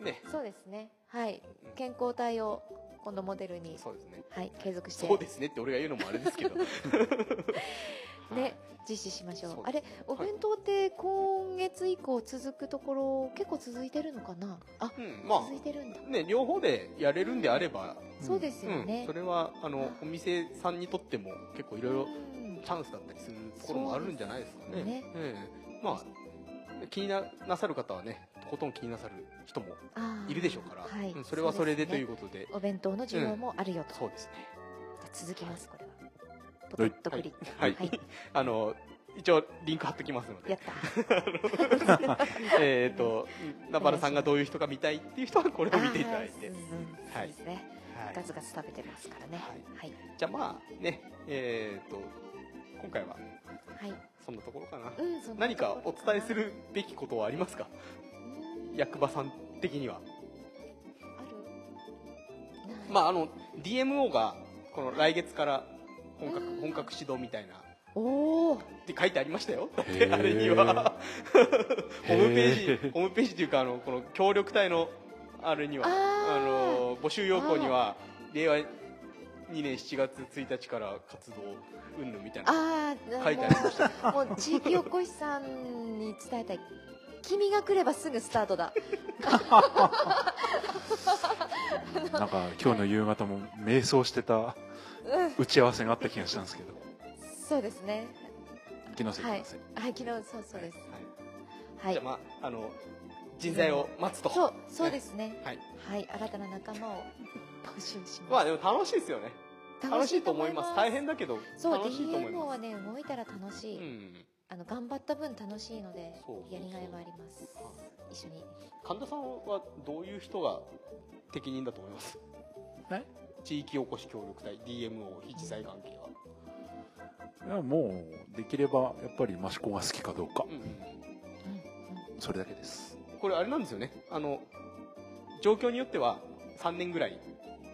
ね。そうですね。はい。健康体を今度モデルにそうですね。はい継続して。そうですねって俺が言うのもあれですけど。ね実施しましょう。そうあれお弁当って今月以降続くところ結構続いてるのかな？あうんま続いてるんだ。あね両方でやれるんであれば、そうですようんねそれはあのお店さんにとっても結構いろいろうん。チャンスだったりするところもあるんじゃないですかね。ね。ええ。まあ気にななさる方はねとことん気になさる人もいるでしょうから、はい。うんそれはそれでというこことで。お弁当の需要もあるよと、そうですね。じゃあ続きますこれは。ポテッとクリはい、はい。あの一応リンク貼っときますのやっでた。えっとナバルさんがどういう人が見たいっていう人はこれを見ていただいて。うんそうはい。ですね、はい。ガツガツ食べてますからね。はい。じゃあまあねえっ、と今回ははい、そんなところかな、うん何かお伝えするべきことはありますか？うん役場さん的には。まああの DMO がこの来月から本格うん。本格始動みたいな。っおおて書いてありましたよ。だってあれには。ホームペーへジーホームページというかあのこの協力隊のあれにはあの募集要項には令和2年7月1日から活動云々みたいな。ああ書いてありました。もう地域おこしさんに伝えたい君が来ればすぐスタートだ。なんか今日の夕方も瞑想してたうん。打ち合わせがあった気がしたんですけど。そうですね。気のせい。はい昨日そうそうです。はいはい。じゃあまああの人材を待つと。そうそうですね。はい。はい。新たな仲間を募集します。まあでも楽しいですよね。楽しいと思います。大変だけどそう楽しいと思い DMO ます。はね動いたら楽しい、うんあの頑張った分楽しいのでそうやりがいはあります。一緒に。神田さんはどういう人が適任だと思います？え？地域おこし協力隊 DMO 非知財関係は、いやもうできればやっぱり益子が好きかどうか。うんうんうん。それだけです。これあれなんですよね。あの状況によっては3年ぐらい。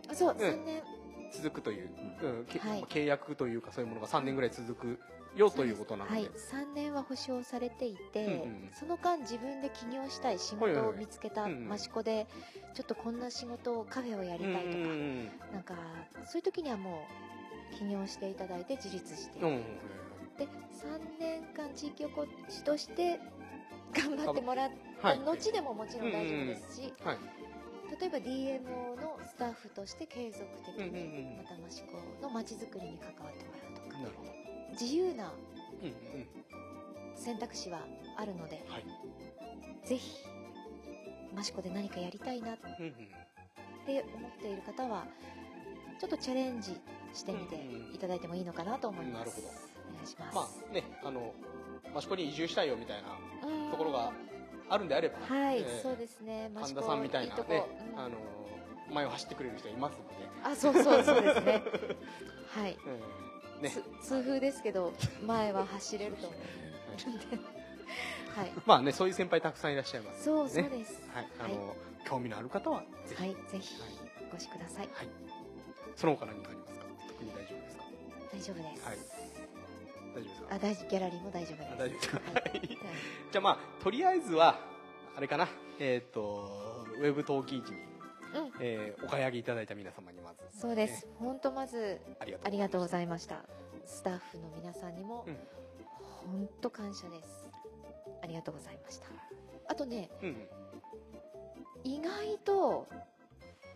うんそうん。3年。続くという、うん。けはい。契約というかそういうものが3年ぐらい続くよということなので。はい、3年は保証されていて、うんうん。その間自分で起業したい仕事を見つけたうんうん。益子でちょっとこんな仕事をカフェをやりたいとか、うんなんかそういう時にはもう起業していただいて自立して、うんうんで3年間地域おこしとして 頑張ってもらっはい。た後でももちろん大丈夫ですし、はい。例えば DMO のスタッフとして継続的うんうんにうん。また益子のまちづくりに関わってもらうとか。なるほど自由なうんうん。選択肢はあるのではい。ぜひ益子で何かやりたいなっうんうんて思っている方はちょっとチャレンジしてみてうんうん。いただいてもいいのかなと思います、なるほど。お願いします、まあねあの益子に移住したいよみたいなうんところがあるんであれば、はい、えーそうですね。神田さんみたいなとこ。ね、うん。あの前を走ってくれる人いますので、あそうそうそうですね。はい。うんね。つ痛風ですけど前は走れると思うんで。はい。まあねそういう先輩たくさんいらっしゃいますそうそうねです。はい。あの、興味のある方はぜひ、はいぜひはい。お越しください。はい。その他何かありますか？特に大丈夫ですか？大丈夫です、はい。大丈夫ですか？あ大丈夫ギャラリーも大丈夫です。あ大丈夫ですか？はい。はい。じゃあまあとりあえずはあれかな。えっ、とウェブ陶器市に、うん。えーお買い上げいただいた皆様にまず。そうです。本当まずありがとうごいざいました。スタッフの皆さんにもうん。本当感謝です。ありがとうございました。あとねうん意外と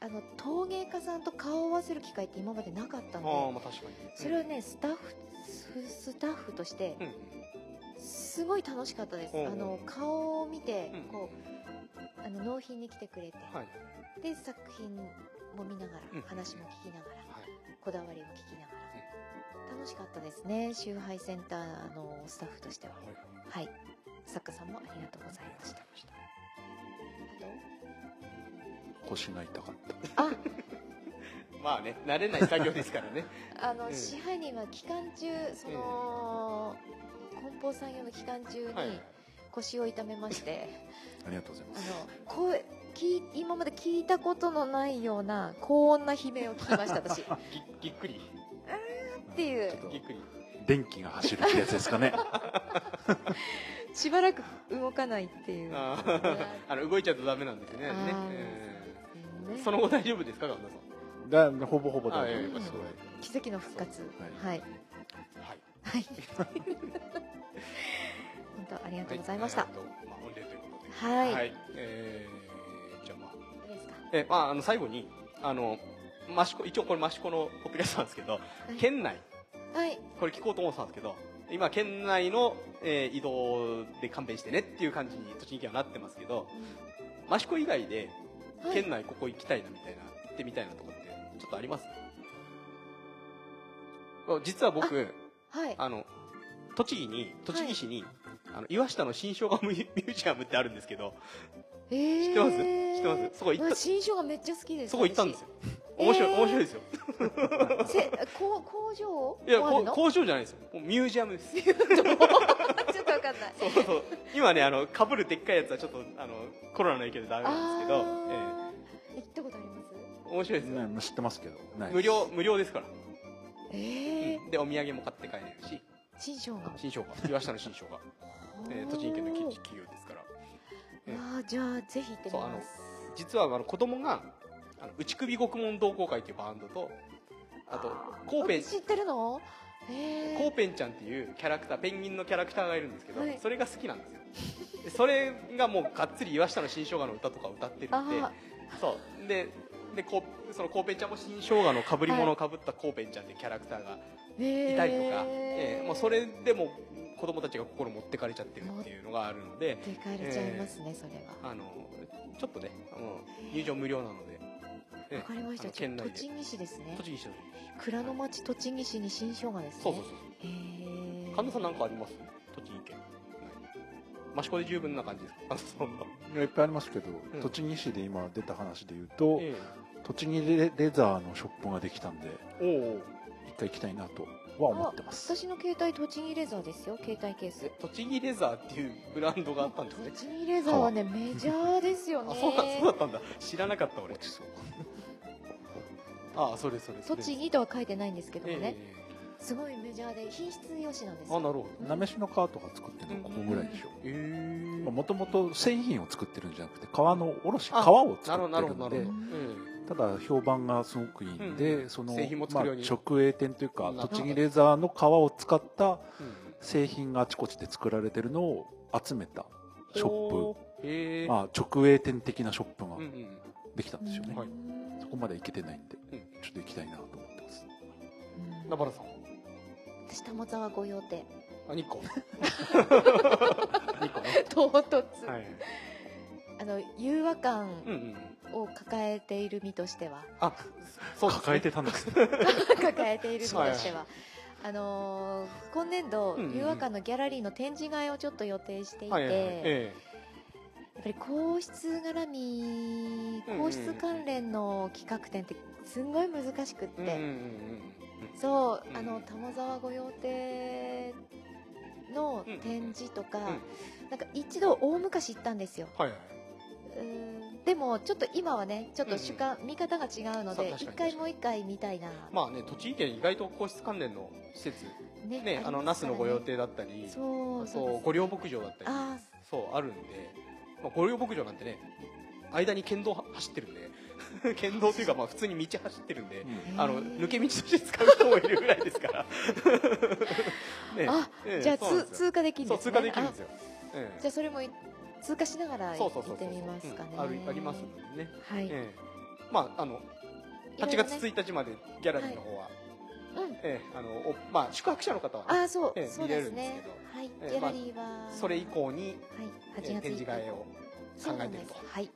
あの陶芸家さんと顔を合わせる機会って今までなかったんでまあ確かに。それをねスタッフススタッフとしてうん。すごい楽しかったです。うんあの顔を見てうん。こうあの納品に来てくれて。はい。で作品も見ながうん。ら話も聞きながらはい。こだわりを聞きながら。楽しかったですね。集配センターのスタッフとしては。はい。作家さんもありがとうございました。腰が痛かった。あ！まあね慣れない作業ですからね。あの、うん。支配人は期間中その、梱包産業の期間中はいに腰を痛めまして、ありがとうございます。あの声聞い今まで聞いたことのないような高音な悲鳴を聞きました私。っ ぎぎっくり。ていう。ちょっと。ぎっくり。電気が走るってやつですかね。しばらく動かないっていう。あ の動いちゃうとダメなんですよねねえね。ー。その後大丈夫ですか神田さん。だほぼほぼ大丈夫です。うん。奇跡の復活。ははい。はい。はい本当ありがとうございました。はえーとまあ御礼という。ことではい、はい。えーじゃあまあ。いいですか？えーまああの最後にあの益子一応これ益子のポッドキャストなんですけど県内。はい。これ聞こうと思ってたんですけど今県内の、えー移動で勘弁してねっていう感じに栃木県はなってますけど益子以外ではい。県内ここ行きたいなみたいな行ってみたいなとこってちょっとあります？実は僕はい。あの栃木に栃木市に、あの岩下の新生姜ミュージアムってあるんですけくえー、知ってます？知ってます？そこ行った？わ新生姜めっちゃ好きです。そこ行ったんですよ。私。面白い、えー。面白いですよ。私せこ工場？いや工場じゃないですよ。ミュージアムです。ちょっとわかんない。そうそう今ねあの被るでっかいやつはちょっとあのコロナの影響でダメなんですけど、あー。行ったことあります？ええ面白いですよ、ね知ってますけど。無料無料ですから、えー。うん。でお土産も買って帰れるし。新生姜。新生姜。岩下の新生姜、えー栃木県の企企業ですから。ええああじゃあぜひ行ってみそうあのます実はあの子供があの内首獄門同好会っていうバンドとあとコーペン知ってるの？えコーペンちゃんっていうキャラクターペンギンのキャラクターがいるんですけど、はい。それが好きなんですよ。でそれがもうがっつり岩下の新生姜の歌とか歌ってるんであそう。ででこそのコーペンちゃんも新生姜のかぶり物をかぶったコーペンちゃんっていうキャラクターがーいたりとか、えええもうそれでも子供たちが心持ってかれちゃってるっていうのがあるのでで帰れちゃいますね、それは。あのちょっとねあの入場無料なので、ええわかりました。県内で。栃木市ですね。栃木市の。蔵の町栃木市に新生姜ですね。そうそうそう。へえ神田さんなんかあります？栃木県。益子で十分な感じですか？いやいっぱいありますけど、うん。栃木市で今出た話で言うと、え栃木レレザーのショップができたんでえおお一回行きたいなとは思ってます私の携帯栃木レザーですよ携帯ケース。栃木レザーっていうブランドがあったんですね。栃木レザーはねメジャーですよね。あそうだそうだったんだ。知らなかった俺。落ちそう。ああそれそれそれ栃木とは書いてないんですけどもね、えすごいメジャーで品質良しなんですよ。えあなるほど。なめしの皮とか作ってるのここぐらいでしょ。ええ。もともと製品を作ってるんじゃなくて皮の卸皮あを作ってるんで。どなるほど、うんただ評判がすごくいいんで、うんその製品も作まあるように。直営店というか栃木レザーの皮を使ったうん。製品があちこちで作られてるのを集めたショップ、まあ、直営店的なショップがうんうんできたんですよね、はい。そこまで行けてないんで、うん。ちょっと行きたいなと思ってます。うん。名原さんは？私玉沢御用邸。あ日光日光ね。唐突、はいあの融和感うんうんを抱えている身としては。あそうね。抱えてたんですね。抱えている身としては。あのー今年度うんうんうん。融和感のギャラリーの展示会をちょっと予定していて、はいはいはい。えやっぱり皇室絡みうんうん皇室関連の企画展ってすんごい難しくって、えうんうんうんうん。そう、うん。あの玉沢御用邸の展示とか、うん。なんか一度大昔行ったんですよ。はいはい。うん。でもちょっと今はねちょっと主観、見方が違うので一回もう一回見たいな、まあね、栃木県意外と皇室関連の施設、ねね、あの、那須の御用邸だったり、そうそう、御料牧場だったり、あそう、あるんで、まあ、御料牧場なんてね、間に県道は走ってるんで、県道というか、まあ普通に道走ってるんで、ーあの、抜け道として使う人もいるぐらいですから。ねあええじゃあ通過できるんですね。通過できるんですよ。ええあじゃあそれもい通過しながら行ってみますかね。うん。ありますのでね。はい、ええ。まあ、あの、8いろいろね。月1日までギャラリーの方は、うん。ええあの、おまあ、宿泊者の方はね、ああそう、ええそうですね。見れるんですけはい、ええギャラリーは、それ以降に、はい8え月え展示会を考えてると。はい。え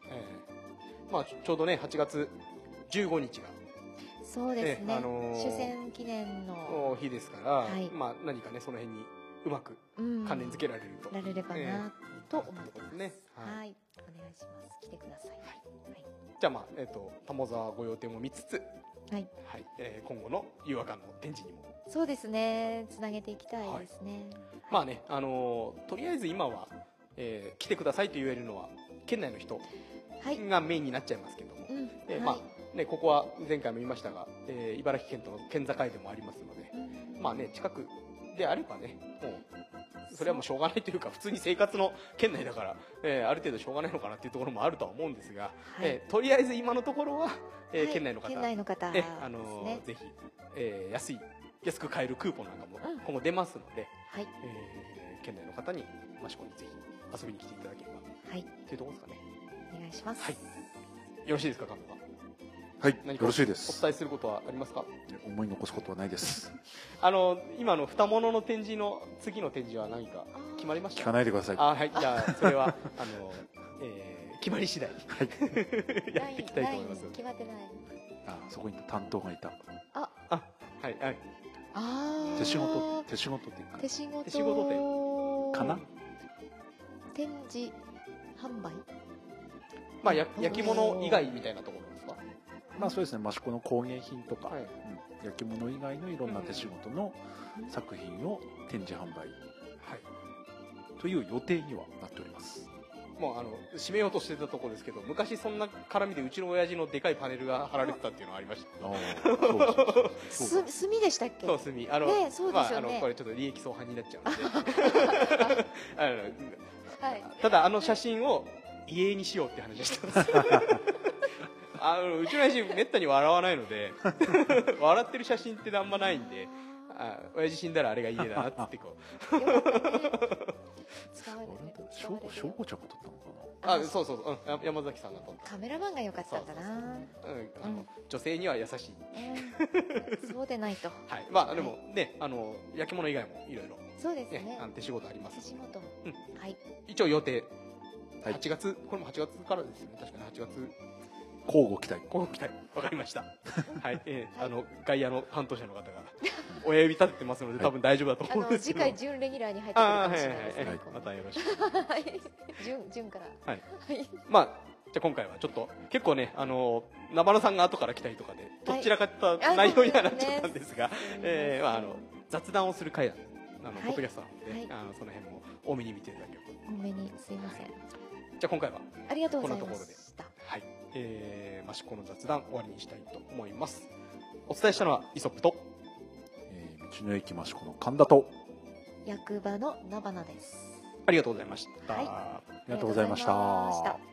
え。まあ、ちょうどね、8月15日がそうですね、ええあのー終戦記念の、の日ですから、はい。まあ、何かね、その辺にうまくうん。関連付けられると。られればええ。なと思ってます、ね。はい。はい、お願いします。来てください。はい、じゃあ、まあ、えっ、と、玉沢御用邸も見つつ、はい。はい、えー今後の誘惑館の展示にも。そうですね。つなげていきたいですね、まあね、あのーとりあえず今は、えー来てくださいと言えるのは、県内の人はい、がメインになっちゃいますけども、うん。はい。えーまあね、ここは前回も言いましたが、えー茨城県との県境でもありますので、うん。まあね、近くであればね、もうそれはもうしょうがないというか普通に生活の圏内だから、えーある程度しょうがないのかなっていうところもあるとは思うんですが、はい。えーとりあえず今のところは、えーはい。県内の方。県内の方えですあのーねぜひ、えー安い安く買えるクーポンなんかもうん今後出ますので、はい。えー県内の方に益子にぜひ遊びに来ていただければ。はい。というところですかね。お願いします。はい。よろしいですか神田さんはい何かよろしいです。お伝えすることはありますか？思い残すことはないです。あの今の二物の展示の次の展示は何か決まりました？聞かないでください。あはいじゃあそれはあの、えー決まり次第。やっていきたいと思います。決まってない。あそこに担当がいた。あ。はいはい。ああ手仕事手仕事っていうか。手仕事。手仕事かな？展示販売？まあや焼き物以外みたいなところまあそうですね。益子の工芸品とか、はい。うん焼き物以外のいろんな手仕事の作品を展示販売はい。という予定にはなっております。もうあの締めようとしてたところですけど昔そんな絡みでうちの親父のでかいパネルが貼られてたっていうのがありました。ああそうそうそうすそう。墨でしたっけ？そう墨あの、ねえそうですよね。まあ、あのこれちょっと利益相反になっちゃうんで。あのはい。ただあの写真を遺影にしようって話をした。んですよあのうちの親父めったに笑わないので 笑ってる写真ってあんまないんであ親父死んだらあれが家だなってこう。使われて翔吾翔吾ちゃんが撮ったのかあそうそうそう、うん、山崎さんが撮ったカメラマンが良かったんだなうん、あの女性には優しいうんそうでないとはいまあでもねあの焼き物以外もいろいろそうですねねあの手仕事あります手仕事うんはい一応予定はい8月これも8月からですよね確かに8月な交互期待。こう来たわかりました。はい、えーはいあの外野の担当者の方が 親指立ててますので多分大丈夫だと思うんですけど回準レギュラーに入ってくるかもしはいはいはいれない。ですねまたよろしくはい。準準 から。はい。はい。まあじゃあ今回はちょっと結構ねあの生野さんが後から来たりとかでどちらかったあ内容にはなっちゃったんですが、えーまあ、あの雑談をする会あの、はい。ポッドキャストなので、はい。あのその辺も多めに見ていただけると。多めにすいません。じゃあ今回はありがとうございまこんなところで。したはい、えー、益子の雑談終わりにしたいと思います。お伝えしたのはイソップとえー道の駅益子の神田と役場の菜花です。ありがとうございました、はい。ありがとうございました。ありがとうございました